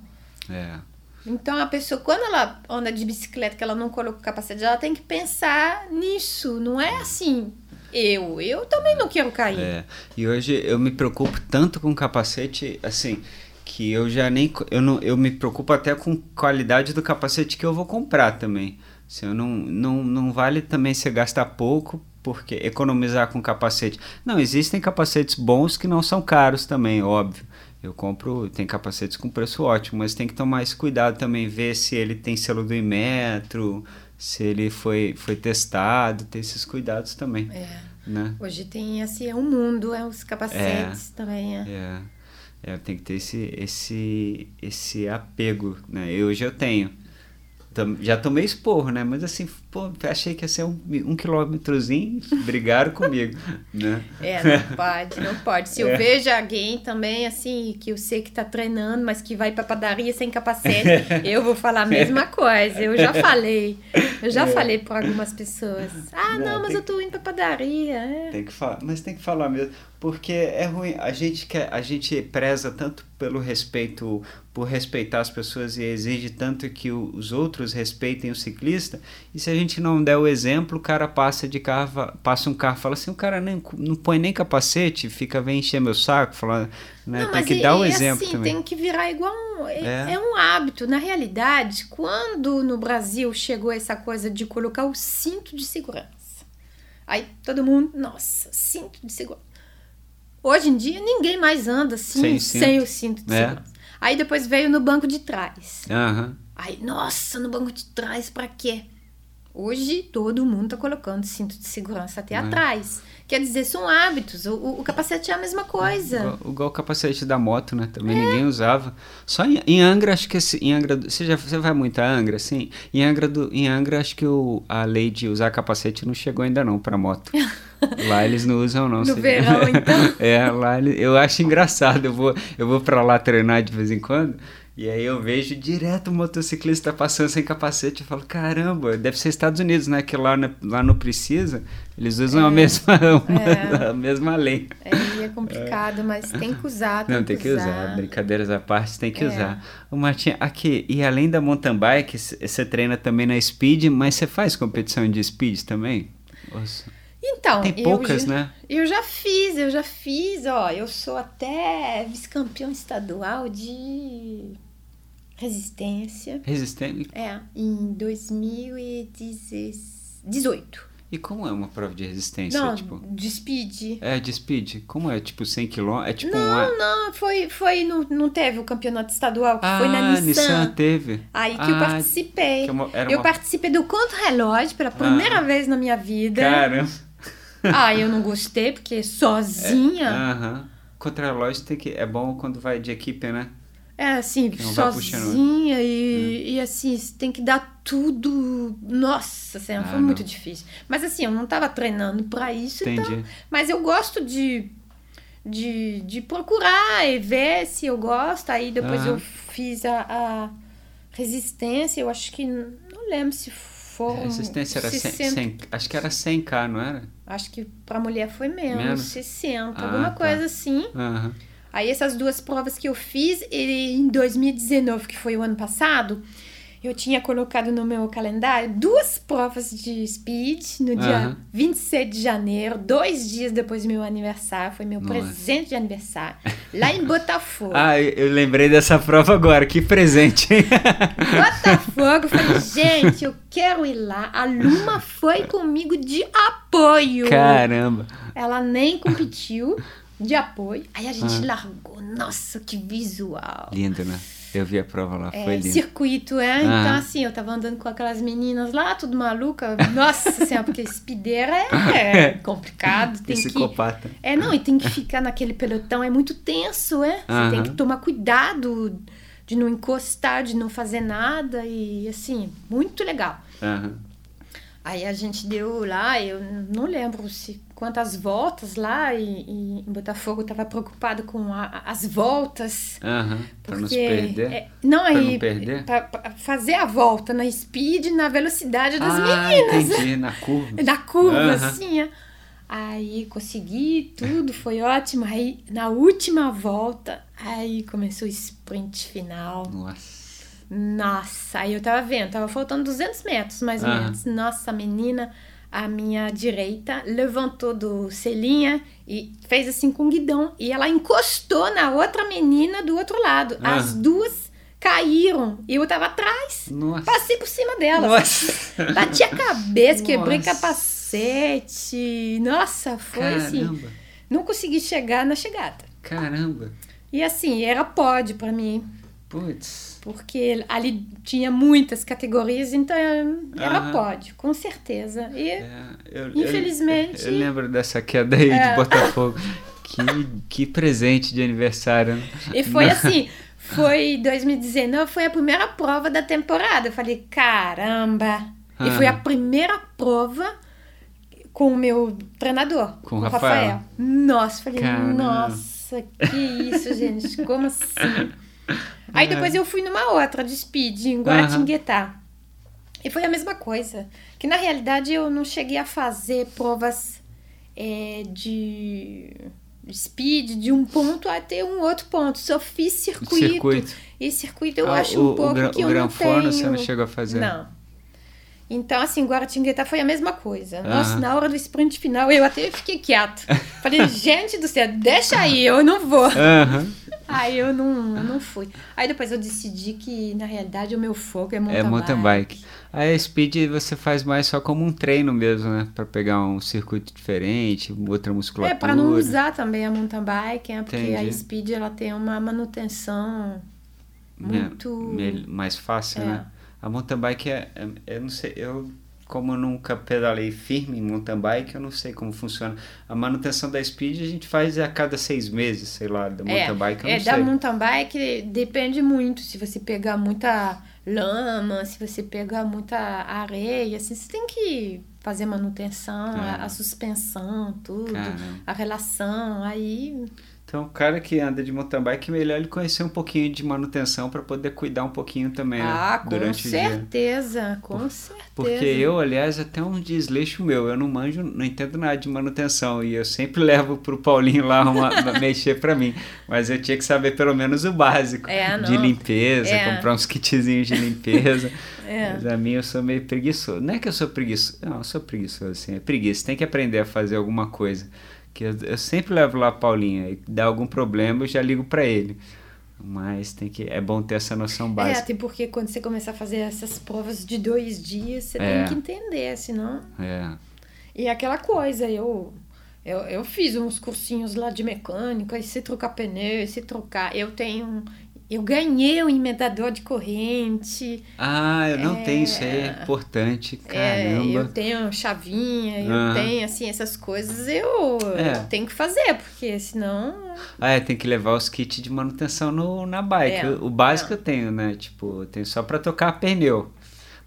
É. Então, a pessoa, quando ela anda de bicicleta, que ela não coloca o capacete, ela tem que pensar nisso. Não é assim, eu. Eu também não quero cair. É, e hoje eu me preocupo tanto com capacete, assim, que eu já nem. Eu, não, eu me preocupo até com qualidade do capacete que eu vou comprar também. Assim, eu não, não, não vale também você gastar pouco, porque economizar com capacete. Não, existem capacetes bons que não são caros também, óbvio. Eu compro, tem capacetes com preço ótimo, mas tem que tomar esse cuidado também, ver se ele tem selo do Imetro, se ele foi, foi testado, ter esses cuidados também, É. né? Hoje tem assim, é um mundo, é os capacetes também. É. É, é, tem que ter esse, esse, esse apego, né? E hoje eu tenho. Já tomei esporro, né? Mas assim, pô, achei que ia ser um, um quilômetrozinho, brigaram comigo, né? É, não pode, não pode. Se eu É. vejo alguém também, assim, que eu sei que tá treinando, mas que vai pra padaria sem capacete, eu vou falar a mesma coisa. Eu já falei. Eu já É. falei pra algumas pessoas. Ah, Não, não, mas eu tô indo pra padaria. É. Tem que falar, mas tem que falar mesmo, porque é ruim. A gente quer, a gente preza tanto pelo respeito, por respeitar as pessoas e exige tanto que os outros respeitem o ciclista. E se a gente não der o exemplo, o cara passa de carro, passa um carro, fala assim, o cara nem, não põe nem capacete, fica vem encher meu saco, falando, né? Não, tem que e- dar o e exemplo assim, também. tem que virar igual um. É, É. é um hábito. Na realidade, quando no Brasil chegou essa coisa de colocar o cinto de segurança, aí todo mundo, nossa, cinto de segurança. Hoje em dia, ninguém mais anda assim, Sem sem, o cinto de É. segurança. Aí depois veio no banco de trás. Aham. Aí, nossa, no banco de trás, pra quê? Hoje todo mundo tá colocando cinto de segurança até É. atrás. Quer dizer, são hábitos. O, o- o capacete é a mesma coisa. Igual, igual o capacete da moto, né? Também ninguém usava. Só em, em Angra, acho que em Angra, você já você vai muito a Angra, sim? Em Angra, do, em Angra acho que o, a lei de usar capacete não chegou ainda não para moto. Lá eles não usam não. No verão, então. é, lá eu acho engraçado. Eu vou, eu vou para lá treinar de vez em quando. E aí eu vejo direto o motociclista passando sem capacete. Eu falo, caramba, deve ser Estados Unidos, né? Que lá, lá não precisa. Eles usam é, a, mesma, é, a mesma lei. É, é complicado, mas tem que usar. Tem não, tem que, que usar. usar. Brincadeiras à parte, tem que é. usar. O Martim, aqui, e além da mountain bike, você treina também na speed, mas você faz competição de speed também? Nossa. Então, tem poucas, eu, né? Eu já fiz, eu já fiz, ó, eu sou até vice-campeão estadual de resistência. Resistência? É, em 2018. E como é uma prova de resistência? Não, tipo... de speed. É, de speed. Como é? Tipo 100 km? É tipo não, uma... não, foi, foi no, não teve o campeonato estadual, que ah, foi na Nissan. Nissan teve. Aí que ah, eu participei. Que uma, eu uma... participei do contra-relógio pela primeira ah, vez na minha vida. Caramba. Ah, eu não gostei, porque sozinha. É, Aham. É, uh -huh. Contra-relógio tem que, é bom quando vai de equipe, né? É assim, sozinha e, e assim, tem que dar tudo. Nossa Senhora, ah, foi não. muito difícil. Mas assim, eu não estava treinando para isso, então, Entendi. então. Mas eu gosto de, de, de procurar e ver se eu gosto. Aí depois eu fiz a, a resistência, eu acho que. Não lembro se foram. Resistência era 60... 100, acho que era 100k, não era? Acho que para mulher foi menos, menos? 60, ah, alguma tá. coisa assim. Aham. Aí essas duas provas que eu fiz em 2019, que foi o ano passado, eu tinha colocado no meu calendário duas provas de speed no dia uhum. 27 de janeiro, dois dias depois do meu aniversário. Foi meu Nossa. presente de aniversário, lá em Botafogo. ah, eu lembrei dessa prova agora, que presente, hein? Botafogo, falei, gente, eu quero ir lá. A Luma foi comigo de apoio. Caramba. Ela nem competiu de apoio. Aí a gente ah. largou. Nossa, que visual. Lindo, né? Eu vi a prova lá, é, foi lindo. Circuito, é. Ah. Então, assim, eu tava andando com aquelas meninas lá, tudo maluca. Nossa Senhora, porque speeder é, é complicado. Tem Psicopata. Que, é, não, e tem que ficar naquele pelotão, é muito tenso, é. Você tem que tomar cuidado de não encostar, de não fazer nada. E, assim, muito legal. Aham. Aí a gente deu lá, eu não lembro se quantas voltas lá e, em Botafogo estava preocupado com a, as voltas. Uhum, para não se perder. É, não, aí? Para fazer a volta na speed, na velocidade das ah, meninas. Entendi, na curva. Na curva, uhum. assim. Aí consegui, tudo foi ótimo. Aí na última volta, aí começou o sprint final. Nossa. Nossa, aí eu tava vendo, tava faltando 200 metros mais ou uhum. menos. Nossa, a menina, a minha direita, levantou do selinha e fez assim com o guidão. E ela encostou na outra menina do outro lado. Uhum. As duas caíram e eu tava atrás. Nossa. Passei por cima delas. Nossa. Bati a cabeça, quebrei capacete. Nossa, foi Caramba. assim. Não consegui chegar na chegada. Caramba. E assim, era pódio para mim. Putz. Porque ali tinha muitas categorias, então ela pode, com certeza. E, é, eu, infelizmente. Eu, eu, lembro dessa queda aí é. de Botafogo. que, que presente de aniversário. Né? E foi Não. assim. Foi 2019, foi a primeira prova da temporada. Eu falei, caramba! Ah. E foi a primeira prova com o meu treinador, com o Rafael. Rafael. Nossa, falei, caramba. nossa, que isso, gente, como assim? Aí depois eu fui numa outra de speed, em Guaratinguetá. Uhum. E foi a mesma coisa. Que na realidade eu não cheguei a fazer provas é, de speed de um ponto até um outro ponto. Só fiz circuito. circuito. E circuito eu ah, acho o, um pouco o, que o eu não tenho. você não chegou a fazer? Não. Então, assim, Guaratinguetá foi a mesma coisa. Nossa, na hora do sprint final, eu até fiquei quieto. Falei, gente do céu, deixa aí, eu não vou. Uhum. Aí eu não, não fui. Aí depois eu decidi que, na realidade, o meu foco é mountain, é mountain bike. bike. Aí a speed você faz mais só como um treino mesmo, né? Pra pegar um circuito diferente, outra musculatura. É, pra não usar também a mountain bike, né? Porque Entendi. a speed, ela tem uma manutenção muito... mais fácil, é. né? A mountain bike é, é, eu não sei, eu como eu nunca pedalei firme em mountain bike, eu não sei como funciona. A manutenção da speed a gente faz a cada seis meses, sei lá, da é, mountain bike, eu é, não sei. É, da mountain bike depende muito, se você pegar muita lama, se você pegar muita areia, assim, você tem que fazer manutenção, a, a, suspensão, tudo, Caramba. a relação, aí... Então, o cara que anda de mountain bike, é melhor ele conhecer um pouquinho de manutenção para poder cuidar um pouquinho também, ah, né? Durante o dia. Com certeza, com certeza. Porque eu, aliás, até um desleixo meu, eu não manjo, não entendo nada de manutenção e eu sempre levo pro Paulinho lá uma, mexer para mim. Mas eu tinha que saber pelo menos o básico é, de limpeza, é. comprar uns kitzinhos de limpeza. é. Mas a mim eu sou meio preguiçoso. Não é que eu sou preguiçoso, não, eu sou preguiçoso, assim, é preguiça. Tem que aprender a fazer alguma coisa. Que eu, eu sempre levo lá a Paulinha e dá algum problema eu já ligo para ele. Mas tem que, é bom ter essa noção é, básica. É, até porque quando você começar a fazer essas provas de dois dias, você é. tem que entender, senão. É. E aquela coisa, eu, eu, eu fiz uns cursinhos lá de mecânica, e se trocar pneu, se trocar. Eu tenho eu ganhei um emendador de corrente. Ah, eu não é, tenho, isso é importante, é, caramba. É, eu tenho chavinha, eu ah. tenho, assim, essas coisas eu, é. tenho que fazer, porque senão... Ah, é, tem que levar os kits de manutenção no, na bike. É, o, o básico eu tenho, né, tipo, eu tenho só para tocar pneu.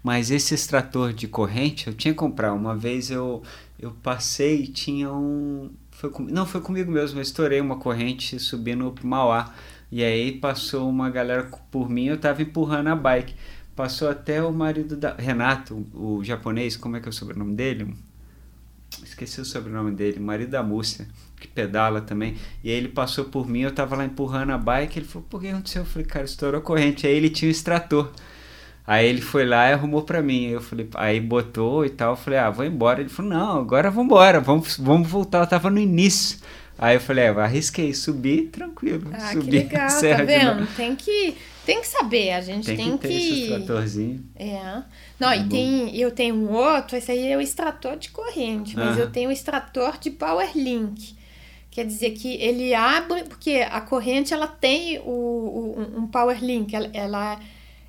Mas esse extrator de corrente, eu tinha que comprar. Uma vez eu, eu passei e tinha um... Foi com, não, foi comigo mesmo, eu estourei uma corrente subindo pro Mauá. E aí passou uma galera por mim, eu tava empurrando a bike. Passou até o marido da. Renato, o japonês, como é que é o sobrenome dele? Esqueci o sobrenome dele, marido da Múcia, que pedala também. E aí ele passou por mim, eu tava lá empurrando a bike. Ele falou: por que aconteceu? Eu falei: cara, estourou corrente. Aí ele tinha o extrator. Aí ele foi lá e arrumou para mim. Eu falei, aí botou e tal. Eu falei, ah, vou embora. Ele falou, não, agora vamos embora, vamos, vamos voltar. Eu tava no início. Aí eu falei, é, arrisquei, subi tranquilo. Ah, subi que legal, tá vendo? Tem que, tem que saber, a gente tem, tem que... Ter esse tratorzinho. É. Não, é e tem, eu tenho um outro, esse aí é o extrator de corrente, mas eu tenho o extrator de Power Link. Quer dizer que ele abre, porque a corrente ela tem o, o um Power Link, ela, ela,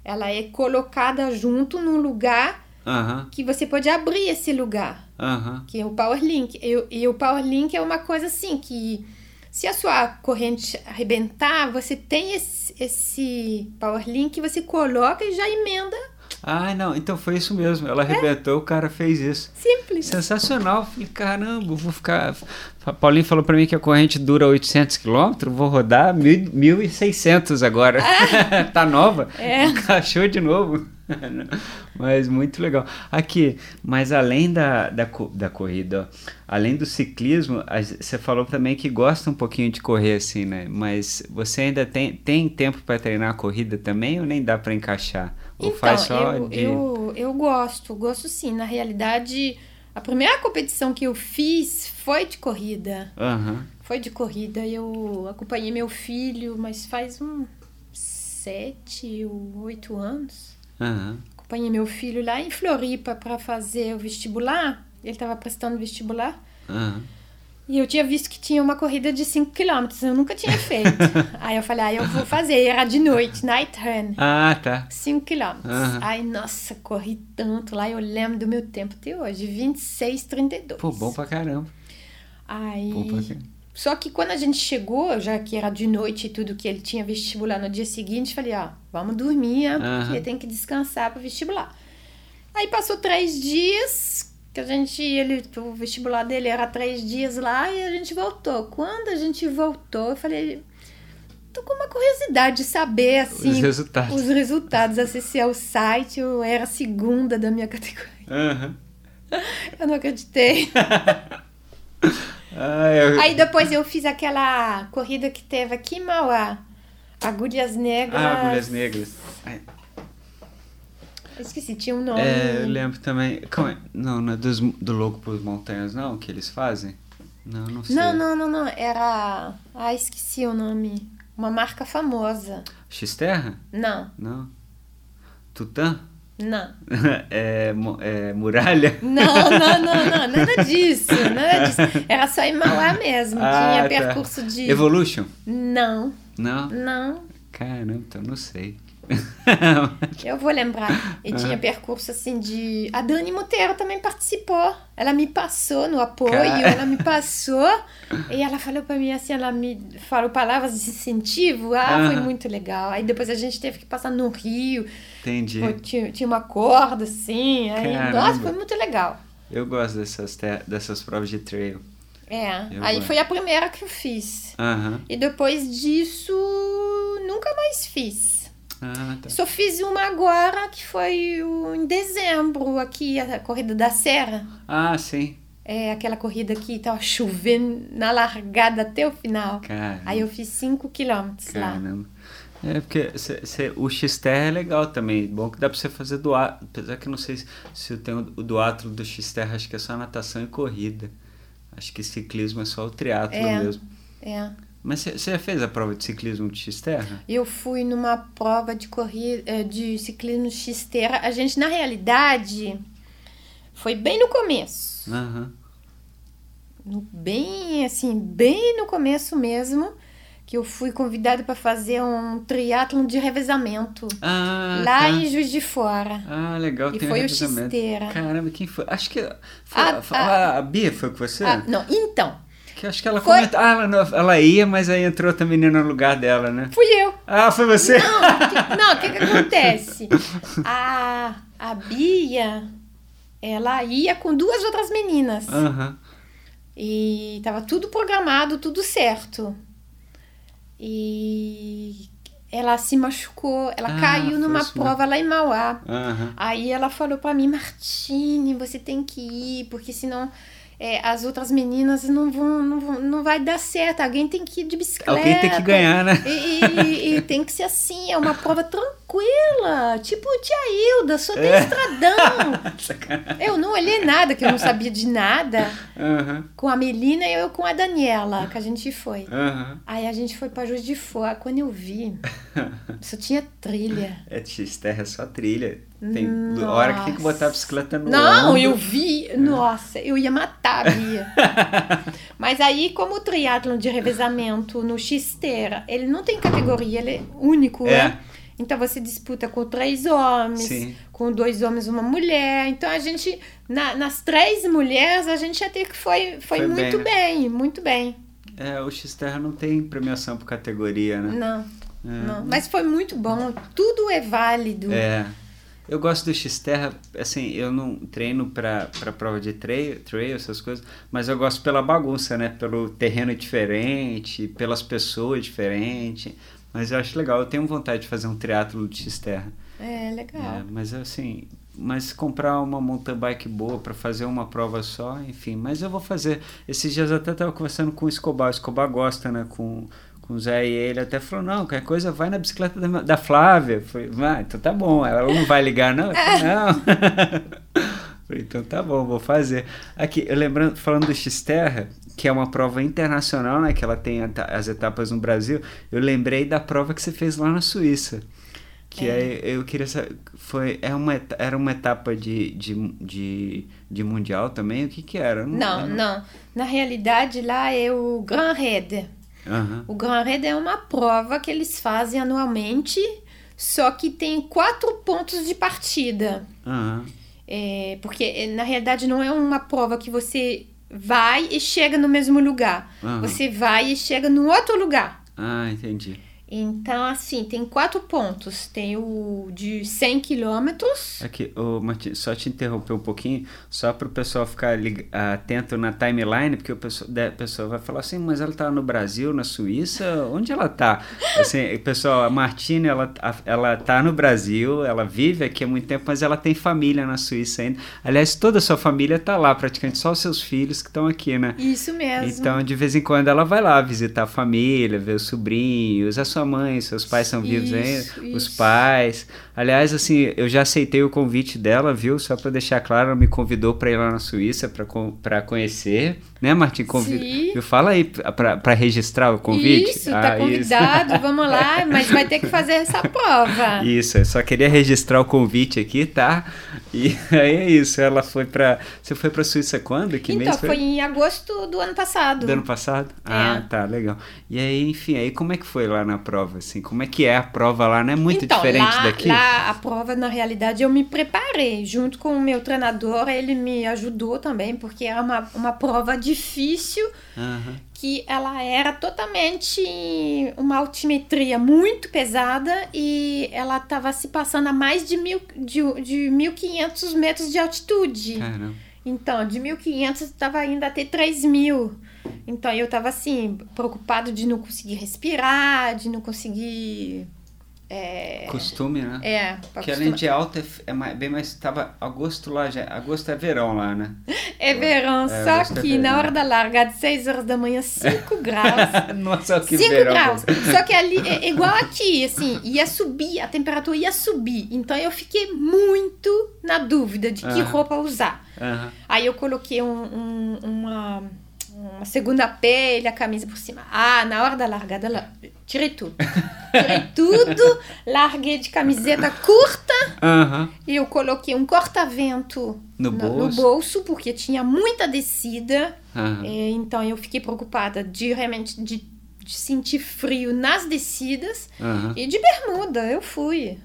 ela é colocada junto num lugar Uhum. Que você pode abrir esse lugar. Uhum. Que é o Powerlink. E, e o Powerlink é uma coisa assim que se a sua corrente arrebentar, você tem esse, esse Powerlink, você coloca e já emenda. Ah, não, então foi isso mesmo. Ela arrebentou, é. o cara fez isso. Simples. Sensacional. Falei, caramba, vou ficar. A Paulinho falou para mim que a corrente dura 800 km, vou rodar 1.600 agora. Ah. tá nova. É. Encaixou de novo. mas muito legal. Aqui, mas além da, da, da corrida, além do ciclismo, você falou também que gosta um pouquinho de correr assim, né? Mas você ainda tem, tem tempo para treinar a corrida também ou nem dá para encaixar? Ou então, faz só eu, de... eu, eu gosto, gosto sim. Na realidade, a primeira competição que eu fiz foi de corrida. Uhum. Foi de corrida. Eu acompanhei meu filho, mas faz um sete ou oito anos. Uhum. Acompanhei meu filho lá em Floripa para fazer o vestibular. Ele estava prestando vestibular. Uhum. E eu tinha visto que tinha uma corrida de 5 km, eu nunca tinha feito. aí eu falei, ah, eu vou fazer. Era de noite, night run. Ah, tá. 5 km. Uhum. Aí, nossa, corri tanto lá, eu lembro do meu tempo até hoje, 26,32. Pô, bom pra caramba. Aí. Bom pra caramba. Só que quando a gente chegou, já que era de noite e tudo que ele tinha vestibular no dia seguinte, falei, ó, vamos dormir, porque tem que descansar para vestibular. Aí passou três dias, que a gente, ele, o vestibular dele era três dias lá e a gente voltou. Quando a gente voltou, eu falei, tô com uma curiosidade de saber, assim, os resultados. Os resultados, acessei ao site, eu era a segunda da minha categoria. Uhum. Eu não acreditei. Ah, eu... Aí depois eu fiz aquela corrida que teve aqui em Mauá. Agulhas Negras. Ah, Agulhas Negras. Esqueci, tinha um nome. É, eu lembro também. Como é? Não, não é dos, do Louco por Montanhas, não, que eles fazem? Não, não sei. Não, não, não, não. Era. Ah, esqueci o nome. Uma marca famosa. X-Terra? Não. Não. Tutã? Não. É, é, muralha? Não, não, não, não, nada disso, nada disso. Era só em Mauá mesmo, ah, tinha tá. percurso de... Evolution? Não. Não? Não. Caramba, então não sei. Eu vou lembrar. E tinha percurso assim de. A Dani Monteiro também participou. Ela me passou no apoio, Car... ela me passou. e ela falou para mim assim: ela me falou palavras de incentivo. Ah, uhum. foi muito legal. Aí depois a gente teve que passar no Rio. Entendi. tinha, tinha uma corda assim. Aí, nossa, foi muito legal. Eu gosto dessas, dessas provas de trail. É, eu aí foi a primeira que eu fiz. Uhum. E depois disso, nunca mais fiz. Ah, tá. Só fiz uma agora, que foi em dezembro, aqui, a Corrida da Serra. Ah, sim. É aquela corrida que tava chovendo na largada até o final. Caramba. Aí eu fiz 5 quilômetros lá. Caramba. É, porque cê, cê, o X-Terra é legal também. Bom que dá pra você fazer do Apesar que eu não sei se, se eu tenho o duatlo do X-Terra, acho que é só natação e corrida. Acho que ciclismo é só o triatlo é, mesmo. É. Mas você já fez a prova de ciclismo de X-Terra? Eu fui numa prova de corrida eh, de ciclismo X-Terra. A gente, na realidade, foi bem no começo. Uhum. Bem, assim, bem no começo mesmo que eu fui convidada para fazer um triatlon de revezamento. Ah, lá tá. em Juiz de Fora. Ah, legal. E tem foi o. Xisteira. Caramba, quem foi? Acho que foi, Ah, a, a, a Bia foi com você? Ah, não, então, Que acho que ela Foi. comentou. Ah, ela, não- ela ia, mas aí entrou outra menina no lugar dela, né? fui eu. Ah, foi você? Não, que- o que, que acontece? A, a Bia, ela ia com duas outras meninas. Aham. E tava tudo programado, tudo certo. E ela se machucou, ela Ah, caiu numa mesmo. prova lá em Mauá. Aham. Aí ela falou pra mim, Martine, você tem que ir, porque senão é, as outras meninas não vão, não vão, não vai dar certo. Alguém tem que ir de bicicleta. Alguém tem que ganhar, né? E, e- e tem que ser assim, é uma prova tranquila. Tipo tia Hilda, só tem É. estradão. Eu não olhei nada, que eu não sabia de nada. Aham. Com a Melina e eu com a Daniela, que a gente foi. Aham. Aí a gente foi pra Juiz de Fora. Quando eu vi, só tinha trilha. É X-Terra, é só trilha. Tem Nossa. hora que tem que botar a bicicleta no Não, ombro. eu vi. Nossa, eu ia matar a Bia. Mas aí, como o triatlon de revezamento no X-Terra, ele não tem categoria, ele é único, É. né? Então você disputa com três homens, Sim. com dois homens e uma mulher. Então a gente, na- nas três mulheres, a gente até que foi, foi, Foi bem, muito né? bem, muito bem. É, o X-Terra não tem premiação por categoria, né? Não, não. Mas foi muito bom, tudo é válido. É. Eu gosto do X-Terra, assim, eu não treino pra, pra prova de trail, trail, essas coisas, mas eu gosto pela bagunça, né? Pelo terreno diferente, pelas pessoas diferentes. Mas eu acho legal, eu tenho vontade de fazer um triatlo de X-Terra. É, legal. É, mas assim, mas comprar uma mountain bike boa para fazer uma prova só, enfim, mas eu vou fazer. Esses dias eu até tava conversando com o Escobar, o Escobar gosta, né, com, com o Zé e ele até falou, não, qualquer coisa vai na bicicleta da, da Flávia. Eu Falei, ah, então tá bom, ela não vai ligar não? Eu falei, não. Falei, então tá bom, vou fazer. Aqui, eu lembrando, falando do X-Terra, que é uma prova internacional, né, que ela tem as etapas no Brasil, eu lembrei da prova que você fez lá na Suíça. Que aí eu queria saber, foi, é uma, era uma etapa de, de, de, de mundial também? O que que era? Eu Não, lembro. não. Na realidade, lá é o Grand Raid. Aham. O Grand Raid é uma prova que eles fazem anualmente, só que tem quatro pontos de partida. Aham. É, porque, é, na realidade, não é uma prova que você vai e chega no mesmo lugar. Aham. Você vai e chega no outro lugar. Ah, entendi. Então, assim, tem quatro pontos. Tem o de 100 quilômetros. Aqui, ô, Martin, só te interromper um pouquinho, só para o pessoal ficar atento na timeline, porque o pessoal, a pessoa vai falar assim, mas ela tá no Brasil, na Suíça, onde ela tá? Assim, pessoal, a Martine, ela, ela tá no Brasil, ela vive aqui há muito tempo, mas ela tem família na Suíça ainda. Aliás, toda a sua família tá lá, praticamente só os seus filhos que estão aqui, né? Isso mesmo. Então, de vez em quando ela vai lá visitar a família, ver os sobrinhos, a sua mãe, seus pais são vivos Isso, ainda, os isso. pais. Aliás, assim, eu já aceitei o convite dela, viu? Só para deixar claro, ela me convidou para ir lá na Suíça para conhecer, né, Martim? Convi... Sim. Viu? Fala aí para registrar o convite. Isso, tá Ah, convidado, vamos lá, mas vai ter que fazer essa prova. Isso, eu só queria registrar o convite aqui, tá? E aí é isso, ela foi para Você foi para Suíça quando? Que então, mês foi em agosto do ano passado. Do ano passado? Ah, tá, legal. E aí, enfim, aí como é que foi lá na prova, assim? Como é que é a prova lá? Não é muito então, diferente lá, daqui? Lá, a prova, na realidade, eu me preparei. Junto com o meu treinador, ele me ajudou também, porque era uma, uma prova difícil, Aham. Que ela era totalmente uma altimetria muito pesada e ela estava se passando a mais de, mil, de, de 1.500 metros de altitude. Caramba. Então, de 1.500 estava indo até 3.000. Então eu tava assim, preocupado de não conseguir respirar, de não conseguir. É... Costume, né? É, Porque além de alta, é mais, bem mais. Tava agosto lá, já, agosto é verão lá, né? É verão, é, só é que é na hora da largada, 6 horas da manhã, 5 graus. Nossa, que 5 verão. graus. Só que ali, é igual aqui, assim, ia subir, a temperatura ia subir. Então eu fiquei muito na dúvida de que roupa usar. Aí eu coloquei um, um, uma uma segunda pele, a camisa por cima. Ah, na hora da largada, la... tirei tudo. Tirei tudo, larguei de camiseta curta uhum. e eu coloquei um corta-vento no, no, bolso. no bolso, porque tinha muita descida. Uhum. É, então eu fiquei preocupada de realmente de, de sentir frio nas descidas uhum. e de bermuda. Eu fui.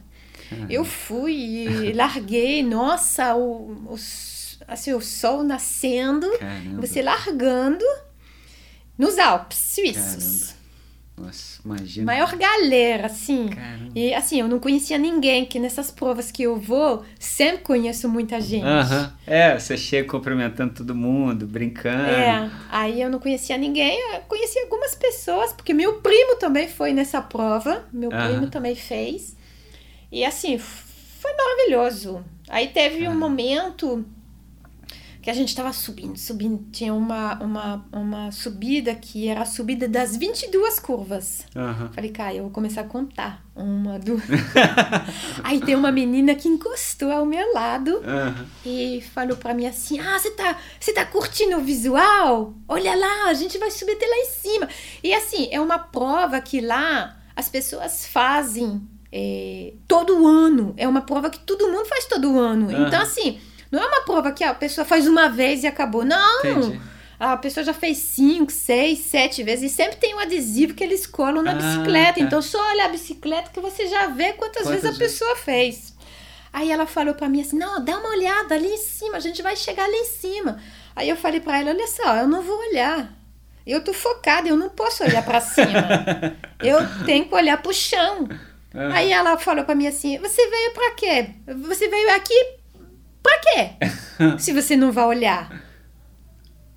Eu fui e larguei. Nossa, o, os assim, o sol nascendo, Caramba. você largando nos Alpes suíços. Caramba. Nossa, imagina. Maior galera, assim. Caramba. E assim, eu não conhecia ninguém, que nessas provas que eu vou, sempre conheço muita gente. Aham. É, você chega cumprimentando todo mundo, brincando. É, aí eu não conhecia ninguém, eu conheci algumas pessoas, porque meu primo também foi nessa prova, meu primo também fez. E assim, foi maravilhoso. Aí teve um momento que a gente estava subindo, subindo. Tinha uma, uma, uma subida que era a subida das 22 curvas. Aham. Falei, cara, eu vou começar a contar. Uma, duas. Aí tem uma menina que encostou ao meu lado Aham. e falou pra mim assim: Ah, você tá, você tá curtindo o visual? Olha lá, a gente vai subir até lá em cima. E assim, é uma prova que lá as pessoas fazem é, todo ano. É uma prova que todo mundo faz todo ano. Aham. Então, assim, não é uma prova que a pessoa faz uma vez e acabou. Não! Entendi. A pessoa já fez cinco, seis, sete vezes. E sempre tem um adesivo que eles colam na Ah, bicicleta. tá. Então, só olha a bicicleta que você já vê quantas, Quantas vezes a pessoa fez. Aí ela falou pra mim assim: não, dá uma olhada ali em cima, a gente vai chegar ali em cima. Aí eu falei pra ela: olha só, eu não vou olhar. Eu tô focada, eu não posso olhar pra cima. eu tenho que olhar pro chão. Aham. Aí ela falou pra mim assim: você veio pra quê? Você veio aqui pra quê? Se você não vai olhar.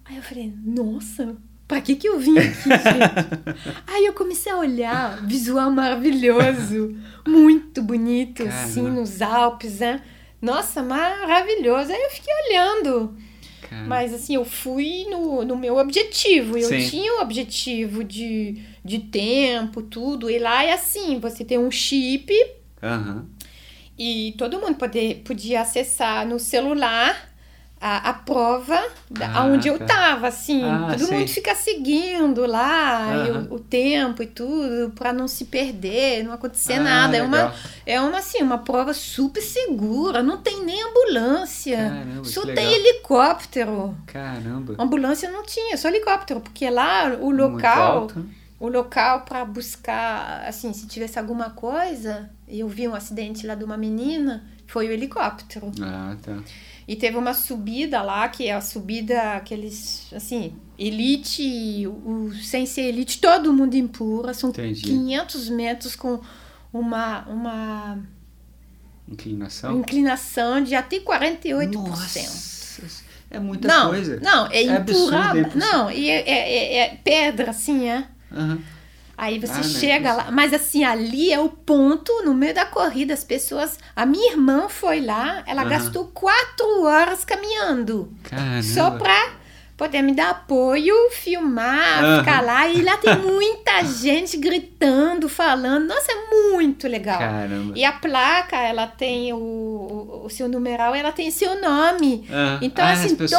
Aí eu falei: nossa, pra que que eu vim aqui, gente? Aí eu comecei a olhar, visual maravilhoso, muito bonito, assim, Caramba. nos Alpes, né? Nossa, maravilhoso. Aí eu fiquei olhando. Caramba. Mas assim, eu fui no, no meu objetivo. Eu Sim. tinha o objetivo de, de tempo, tudo. E lá é assim, você tem um chip Aham. E todo mundo pode, podia acessar no celular a, a prova da, Ah, onde eu tá. tava, assim. Ah, todo sei. mundo fica seguindo lá Aham. o, o tempo e tudo para não se perder, não acontecer Ah, nada. É uma, legal. é uma, assim, uma prova super segura, não tem nem ambulância. Caramba, Só legal. tem helicóptero. Caramba. Ambulância não tinha, só helicóptero, porque lá o local. O local para buscar, assim, se tivesse alguma coisa, eu vi um acidente lá de uma menina, foi o helicóptero. Ah, tá. E teve uma subida lá, que é a subida aqueles, assim, elite, o, sem ser elite, todo mundo empurra, são Entendi. 500 metros com uma, uma Inclinação. inclinação de até 48%. Nossa, é muita não, coisa. não, é, É empurrar. é não, e é, é- é- é pedra, assim, é. Aham. Aí você Ah, não é chega possível. lá, mas assim, ali é o ponto, no meio da corrida, as pessoas. A minha irmã foi lá, ela Aham. gastou quatro horas caminhando. Caramba. Só pra poder me dar apoio, filmar, Aham. ficar lá. E lá tem muita gente gritando, falando. Nossa, é muito legal. Caramba. E a placa, ela tem o, o, o seu numeral, ela tem seu nome. Aham. Então, Ah, assim, as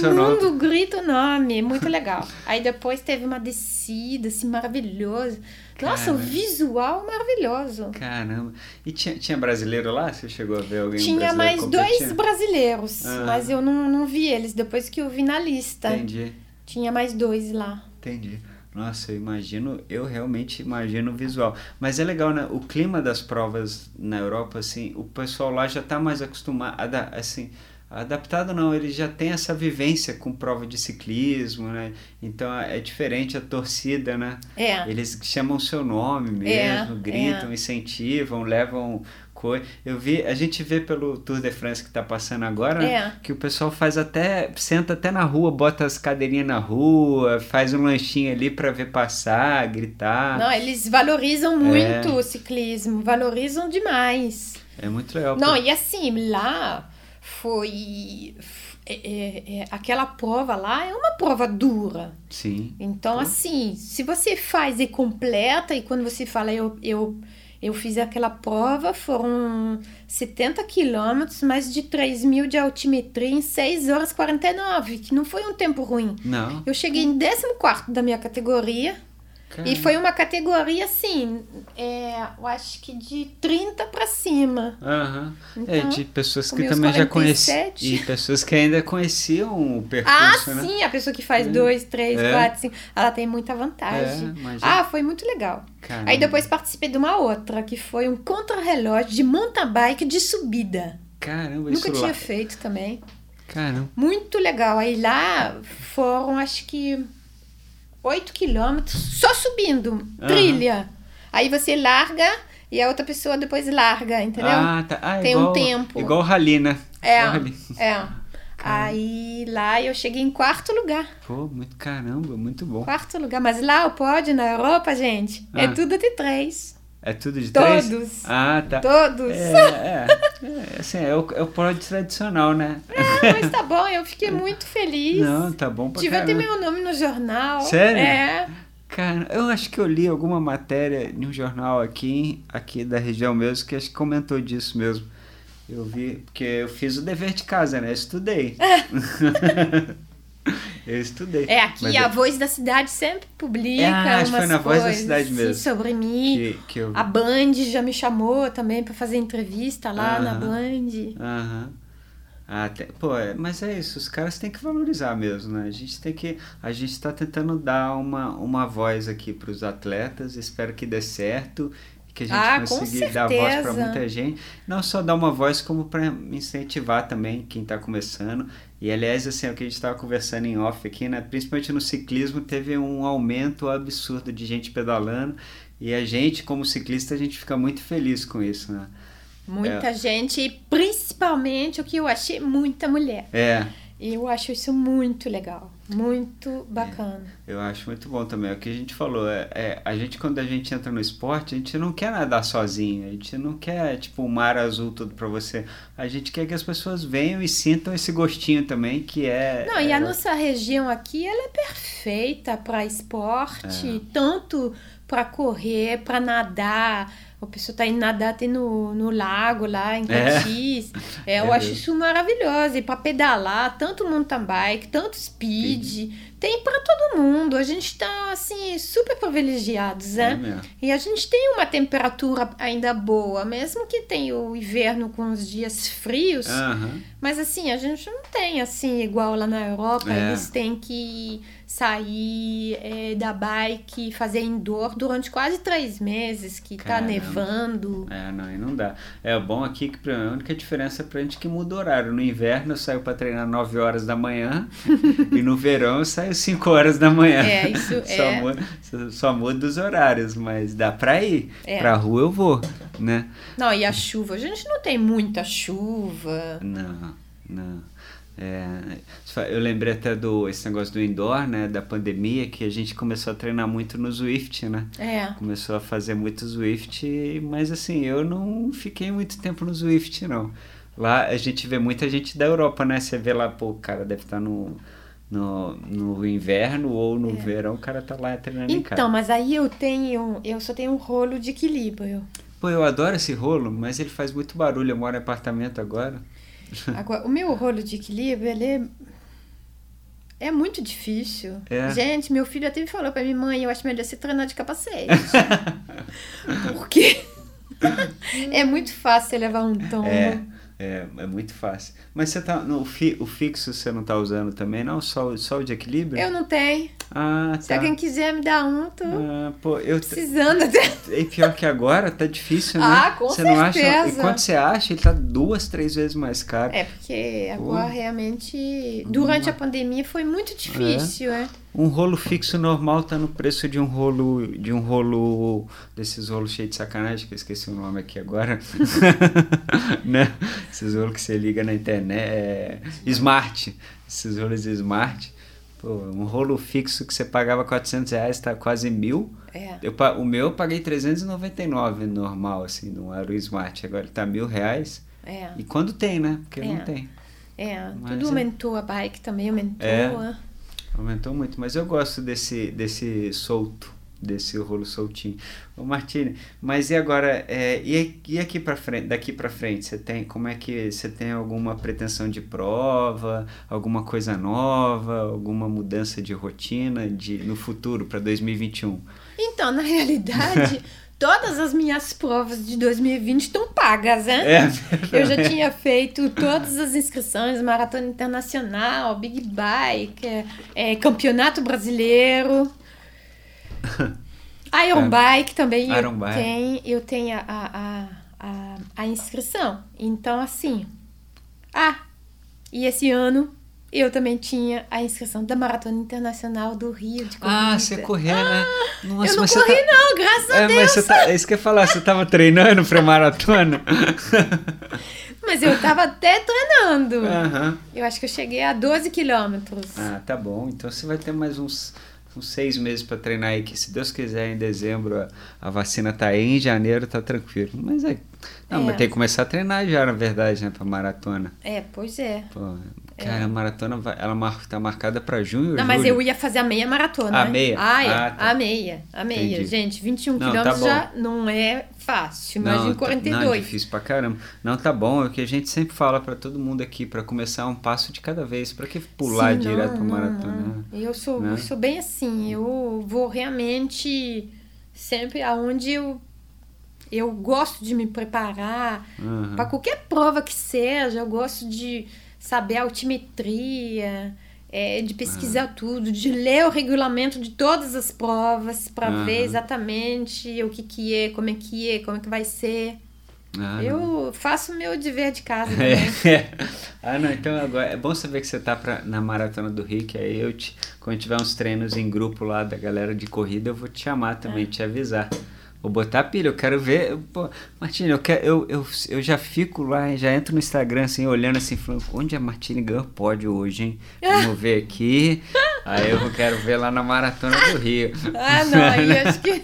todo mundo grita o nome. Muito legal. Aí depois teve uma descida, assim, maravilhosa. Nossa, o visual maravilhoso. Caramba. E tinha, tinha brasileiro lá? Você chegou a ver alguém Tinha mais dois brasileiros, Ah. mas eu não, não vi eles depois que eu vi na lista. Entendi, Tinha mais dois lá. entendi. Nossa, eu imagino, eu realmente imagino o visual. Mas é legal, né? O clima das provas na Europa, assim, o pessoal lá já tá mais acostumado, assim, adaptado não, ele já tem essa vivência com prova de ciclismo, né? Então é diferente a torcida, né? É. Eles chamam seu nome mesmo, É, gritam, incentivam, levam Eu vi, a gente vê pelo Tour de France que tá passando agora, É. que o pessoal faz até, senta até na rua, bota as cadeirinhas na rua, faz um lanchinho ali pra ver passar, gritar. Não, eles valorizam muito o ciclismo, valorizam demais. É muito legal. Não, pô. e assim, lá foi. é, é, é, aquela prova lá é uma prova dura. Sim. Então, Pô. assim, se você faz e completa, e quando você fala eu, eu, eu fiz aquela prova, foram 70 quilômetros, mais de 3 mil de altimetria em 6 horas e 49, que não foi um tempo ruim. Não. Eu cheguei em 14 da minha categoria. Cara, E foi uma categoria assim, é, eu acho que de 30 pra cima. É, Então, de pessoas que também já 47. conheciam. E pessoas que ainda conheciam o Ah, percurso, né? sim, a pessoa que faz dois, três, É. quatro, cinco, ela tem muita vantagem. É, ah, foi muito legal. Caramba. Aí depois participei de uma outra, que foi um contra-relógio de mountain bike de subida. Caramba, Nunca isso tinha lá. feito também. Caramba. Muito legal. Aí lá foram, acho que, 8 quilômetros só subindo, Aham. trilha. Aí você larga e a outra pessoa depois larga, entendeu? Ah, tá. Ah, Tem um igual, tempo. Igual rally, né? é, é. Aí lá eu cheguei em quarto lugar. Pô, muito caramba, muito bom. Quarto lugar. Mas lá o pódio na Europa, gente, é Ah. tudo de três. É tudo de Todos. três? Ah, tá. Todos. É, é, é, assim, é o, é o pódio tradicional, né? Ah, mas tá bom, eu fiquei muito feliz. Não, tá bom pra ter caramba. meu nome no jornal. Sério? É. Cara, eu acho que eu li alguma matéria em um jornal aqui, aqui da região mesmo, que acho que comentou disso mesmo. Eu vi, porque eu fiz o dever de casa, né? Eu estudei. eu estudei. É, aqui a eu- Voz da Cidade sempre publica Ah, acho que foi na Voz da Cidade mesmo. sobre mim. que, que eu... A Band já me chamou também para fazer entrevista lá na Aham. Band. Aham. Ah, tem- pô, é- mas é isso, os caras têm que valorizar mesmo, né? A gente tem que. A gente está tentando dar uma, uma voz aqui para os atletas, espero que dê certo. Que a gente Ah, consiga dar voz para muita gente. Não só dar uma voz, como para incentivar também quem está começando. E aliás, assim, é o que a gente estava conversando em off aqui, né? Principalmente no ciclismo, teve um aumento absurdo de gente pedalando. E a gente, como ciclista, a gente fica muito feliz com isso, né? Muita gente, e principalmente o que eu achei, muita mulher. É. E eu acho isso muito legal, muito bacana. Eu acho muito bom também. É o que a gente falou. É, é, a gente, quando a gente entra no esporte, a gente não quer nadar sozinho. A gente não quer, tipo, um mar azul tudo pra você. A gente quer que as pessoas venham e sintam esse gostinho também, que é. Não, e é, a nossa região aqui, ela é perfeita para esporte, É. tanto para correr, para nadar. O pessoal tá indo nadar até no, no lago lá em É. Caxias. É, eu É acho mesmo. isso maravilhoso. E para pedalar, tanto mountain bike, tanto speed, tem para todo mundo. A gente tá assim super privilegiados, É né? mesmo. E a gente tem uma temperatura ainda boa, mesmo que tenha o inverno com os dias frios. Aham. Mas assim, a gente não tem assim, igual lá na Europa, É. eles têm que sair é, da bike, fazer indoor durante quase três meses, que tá Caramba. nevando. É, não, e não dá. É bom aqui que pra- a única diferença é pra gente que muda o horário. No inverno eu saio pra treinar 9 horas da manhã e no verão eu saio 5 horas da manhã. É, isso só é. Muda, só- só muda os horários, mas dá pra ir. É. Pra rua eu vou, né? Não, e a chuva? A gente não tem muita chuva. Não, não. É, eu lembrei até do esse negócio do indoor, né? Da pandemia, que a gente começou a treinar muito no Zwift, né? É. Começou a fazer muito Zwift, mas assim, eu não fiquei muito tempo no Zwift, não. Lá a gente vê muita gente da Europa, né? Você vê lá, pô, o cara deve estar no, no, no inverno ou no verão, o cara tá lá treinando em casa. É. Então, mas aí eu tenho, eu só tenho um rolo de equilíbrio. Pô, eu adoro esse rolo, mas ele faz muito barulho. Eu moro em apartamento agora. Agora, o meu rolo de equilíbrio, ele é, é muito difícil. É. Gente, meu filho até me falou pra minha mãe, eu acho melhor você treinar de capacete. Porque é muito fácil levar um tombo. É, é, é muito fácil. Mas você tá. No, fi, o fixo você não tá usando também, não? Só, o- só o de equilíbrio? Eu não tenho. Ah, tá. Se alguém quiser me dar um, tô ah, pô, eu precisando até. E pior que agora tá difícil, né? Ah, com você certeza. Não acha... E quando você acha, ele tá duas, três vezes mais caro. É, porque agora pô. realmente, durante a pandemia, foi muito difícil, é. é. Um rolo fixo normal tá no preço de um rolo de um rolo desses rolos cheios de sacanagem, que eu esqueci o nome aqui agora. né? Esses rolos que você liga na internet. É... Smart. Esses rolos smart. Pô, um rolo fixo que você pagava 400 reais tá quase mil. É. Eu, o meu eu paguei 399 normal, assim, no Aero Smart. Agora ele tá mil reais. É. E quando tem, né? Porque é. não tem. É, Mas tudo é aumentou, a bike também aumentou. É, aumentou muito. Mas eu gosto desse, desse solto desse rolo soltinho. Ô Martini, mas e agora, é, e, e aqui para frente, daqui para frente, você tem, como é que, você tem alguma pretensão de prova, alguma coisa nova, alguma mudança de rotina de, no futuro, para 2021? Então, na realidade... todas as minhas provas de 2020 estão pagas, né? É, eu já tinha feito todas as inscrições, Maratona Internacional, Big Bike, é, é, Campeonato Brasileiro. Iron é. Bike também Iron eu Bike. tenho, eu tenho a, a, a, a inscrição. Então, assim. Ah, e esse ano eu também tinha a inscrição da Maratona Internacional do Rio de Corrida. Ah, você correu, né? ah, né? Nossa, eu não corri tá... não, graças é, a Deus. Mas você tá... É isso que eu ia falar, você tava treinando pré-maratona? mas eu tava até treinando. Uhum. Eu acho que eu cheguei a 12 quilômetros. Ah, tá bom. Então você vai ter mais uns uns seis meses para treinar aí, que se Deus quiser, em dezembro a, a vacina tá aí, em janeiro tá tranquilo. Mas é. Não, é. mas tem que começar a treinar já, na verdade, né, pra maratona. É, pois é. Pô, cara, é. a maratona ela mar, tá marcada para junho. Não, julho. mas eu ia fazer a meia maratona. A né? meia? Ah, é. Ah, tá. A meia. A meia. Entendi. Gente, 21 Não, quilômetros tá já não é fácil. Imagina não, 42. Não, é difícil pra caramba. Não, tá bom. É o que a gente sempre fala para todo mundo aqui, para começar um passo de cada vez. Para que pular Sim, direto não, maratona? não. Eu sou, Né? eu sou bem assim. Eu vou realmente sempre aonde eu eu gosto de me preparar Uhum. para qualquer prova que seja. Eu gosto de saber a altimetria, é, de pesquisar tudo, de ler o regulamento de todas as provas para ver exatamente o que que é, como é que é, como é que vai ser. Ah, não. eu faço o meu dever de casa também. É. ah, não, então agora é bom saber que você tá pra, na Maratona do Rio, que aí eu te, quando tiver uns treinos em grupo lá da galera de corrida, eu vou te chamar também, te avisar. Vou botar pilha, eu quero ver. Pô, Martini, eu, quero, eu, eu, eu já fico lá, já entro no Instagram assim, olhando assim, falando, onde a Martini ganhou pódio hoje, hein? Vamos ver aqui. Aí eu quero ver lá na Maratona do Rio. Ah, não, aí acho que,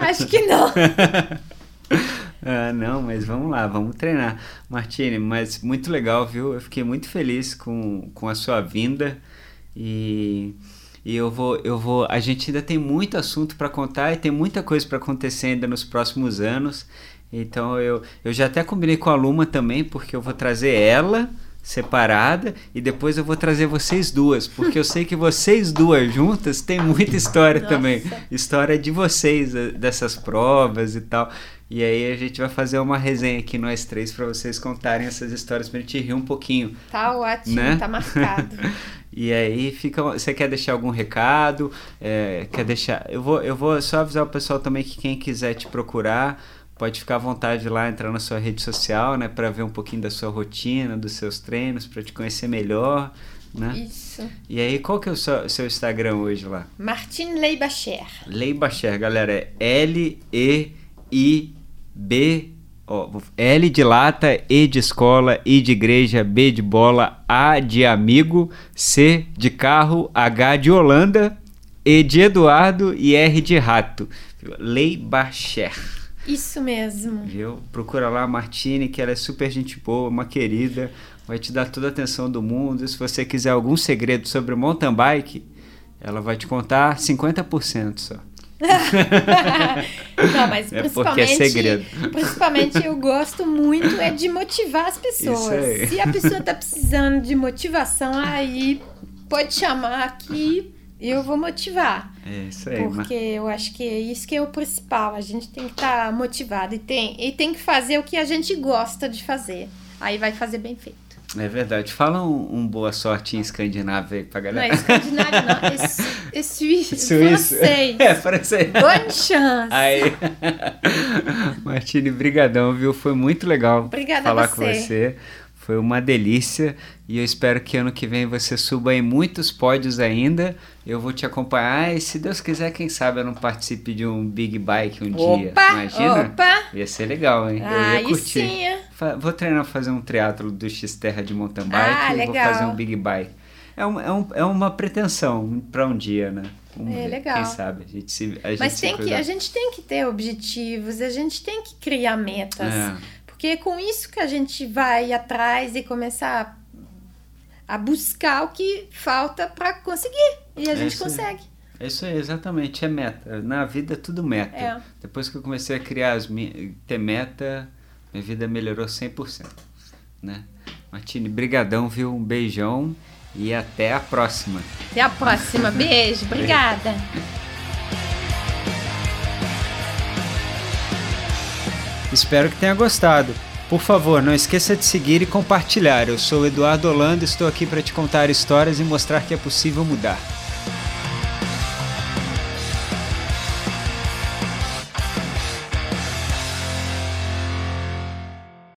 acho que não. Ah, não, mas vamos lá, vamos treinar. Martini, mas muito legal, viu? Eu fiquei muito feliz com, com a sua vinda e, e eu vou, eu vou. A gente ainda tem muito assunto para contar e tem muita coisa para acontecer ainda nos próximos anos. Então eu, eu já até combinei com a Luma também, porque eu vou trazer ela separada e depois eu vou trazer vocês duas, porque eu sei que vocês duas juntas têm muita história Nossa. também, história de vocês eh, dessas provas e tal. E aí a gente vai fazer uma resenha aqui nós três para vocês contarem essas histórias pra gente rir um pouquinho. Tá ótimo, Né? tá marcado. E aí fica. Você quer deixar algum recado? É, quer deixar? Eu vou, eu vou só avisar o pessoal também que quem quiser te procurar pode ficar à vontade lá entrar na sua rede social, né, para ver um pouquinho da sua rotina, dos seus treinos, para te conhecer melhor, né? Isso. E aí qual que é o seu, seu Instagram hoje lá? Martine Leibacher. Leibacher, galera, é L E I B ó, L de lata, E de escola, I de igreja, B de bola, A de amigo, C de carro, H de Holanda, E de Eduardo e R de rato. Leibacher. Isso mesmo. Viu? Procura lá a Martine, que ela é super gente boa, uma querida, vai te dar toda a atenção do mundo. E se você quiser algum segredo sobre mountain bike, ela vai te contar 50% só. Não, mas É porque é principalmente, segredo. principalmente eu gosto muito é de motivar as pessoas. Se a pessoa tá precisando de motivação, aí pode chamar aqui e eu vou motivar. É isso aí, Porque eu acho que é isso que é o principal. A gente tem que estar motivado e tem, e tem que fazer o que a gente gosta de fazer. Aí vai fazer bem feito. É verdade. Fala um, um boa sorte em escandinavo aí pra galera. Não é escandinavo, não. É, é suíço. Suíço. Francês. É, francês. Bonne chance. Aí. Martine, brigadão, viu? Foi muito legal Obrigada falar a com você. Foi uma delícia e eu espero que ano que vem você suba em muitos pódios ainda. Eu vou te acompanhar e se Deus quiser, quem sabe eu não participe de um Big Bike um dia. Opa, Imagina? opa. Ia ser legal, hein? eu Aí ia curtir. sim, Vou treinar fazer um triatlo do X-Terra de mountain bike Ah, e vou legal. fazer um Big Bike. É, um, é, um, é uma pretensão para um dia, né? Vamos É, legal. Quem sabe? A gente se, a gente Mas tem que, a gente tem que ter objetivos, a gente tem que criar metas. É. Porque é com isso que a gente vai atrás e começar a, a buscar o que falta para conseguir. E a É gente consegue. É isso aí, exatamente, é meta. Na vida é tudo meta. É. Depois que eu comecei a criar as ter meta, minha vida melhorou 100%, né? Martine, brigadão, viu? Um beijão e até a próxima. Até a próxima. Beijo. Obrigada. Espero que tenha gostado. Por favor, não esqueça de seguir e compartilhar. Eu sou o Eduardo Holanda e estou aqui para te contar histórias e mostrar que é possível mudar.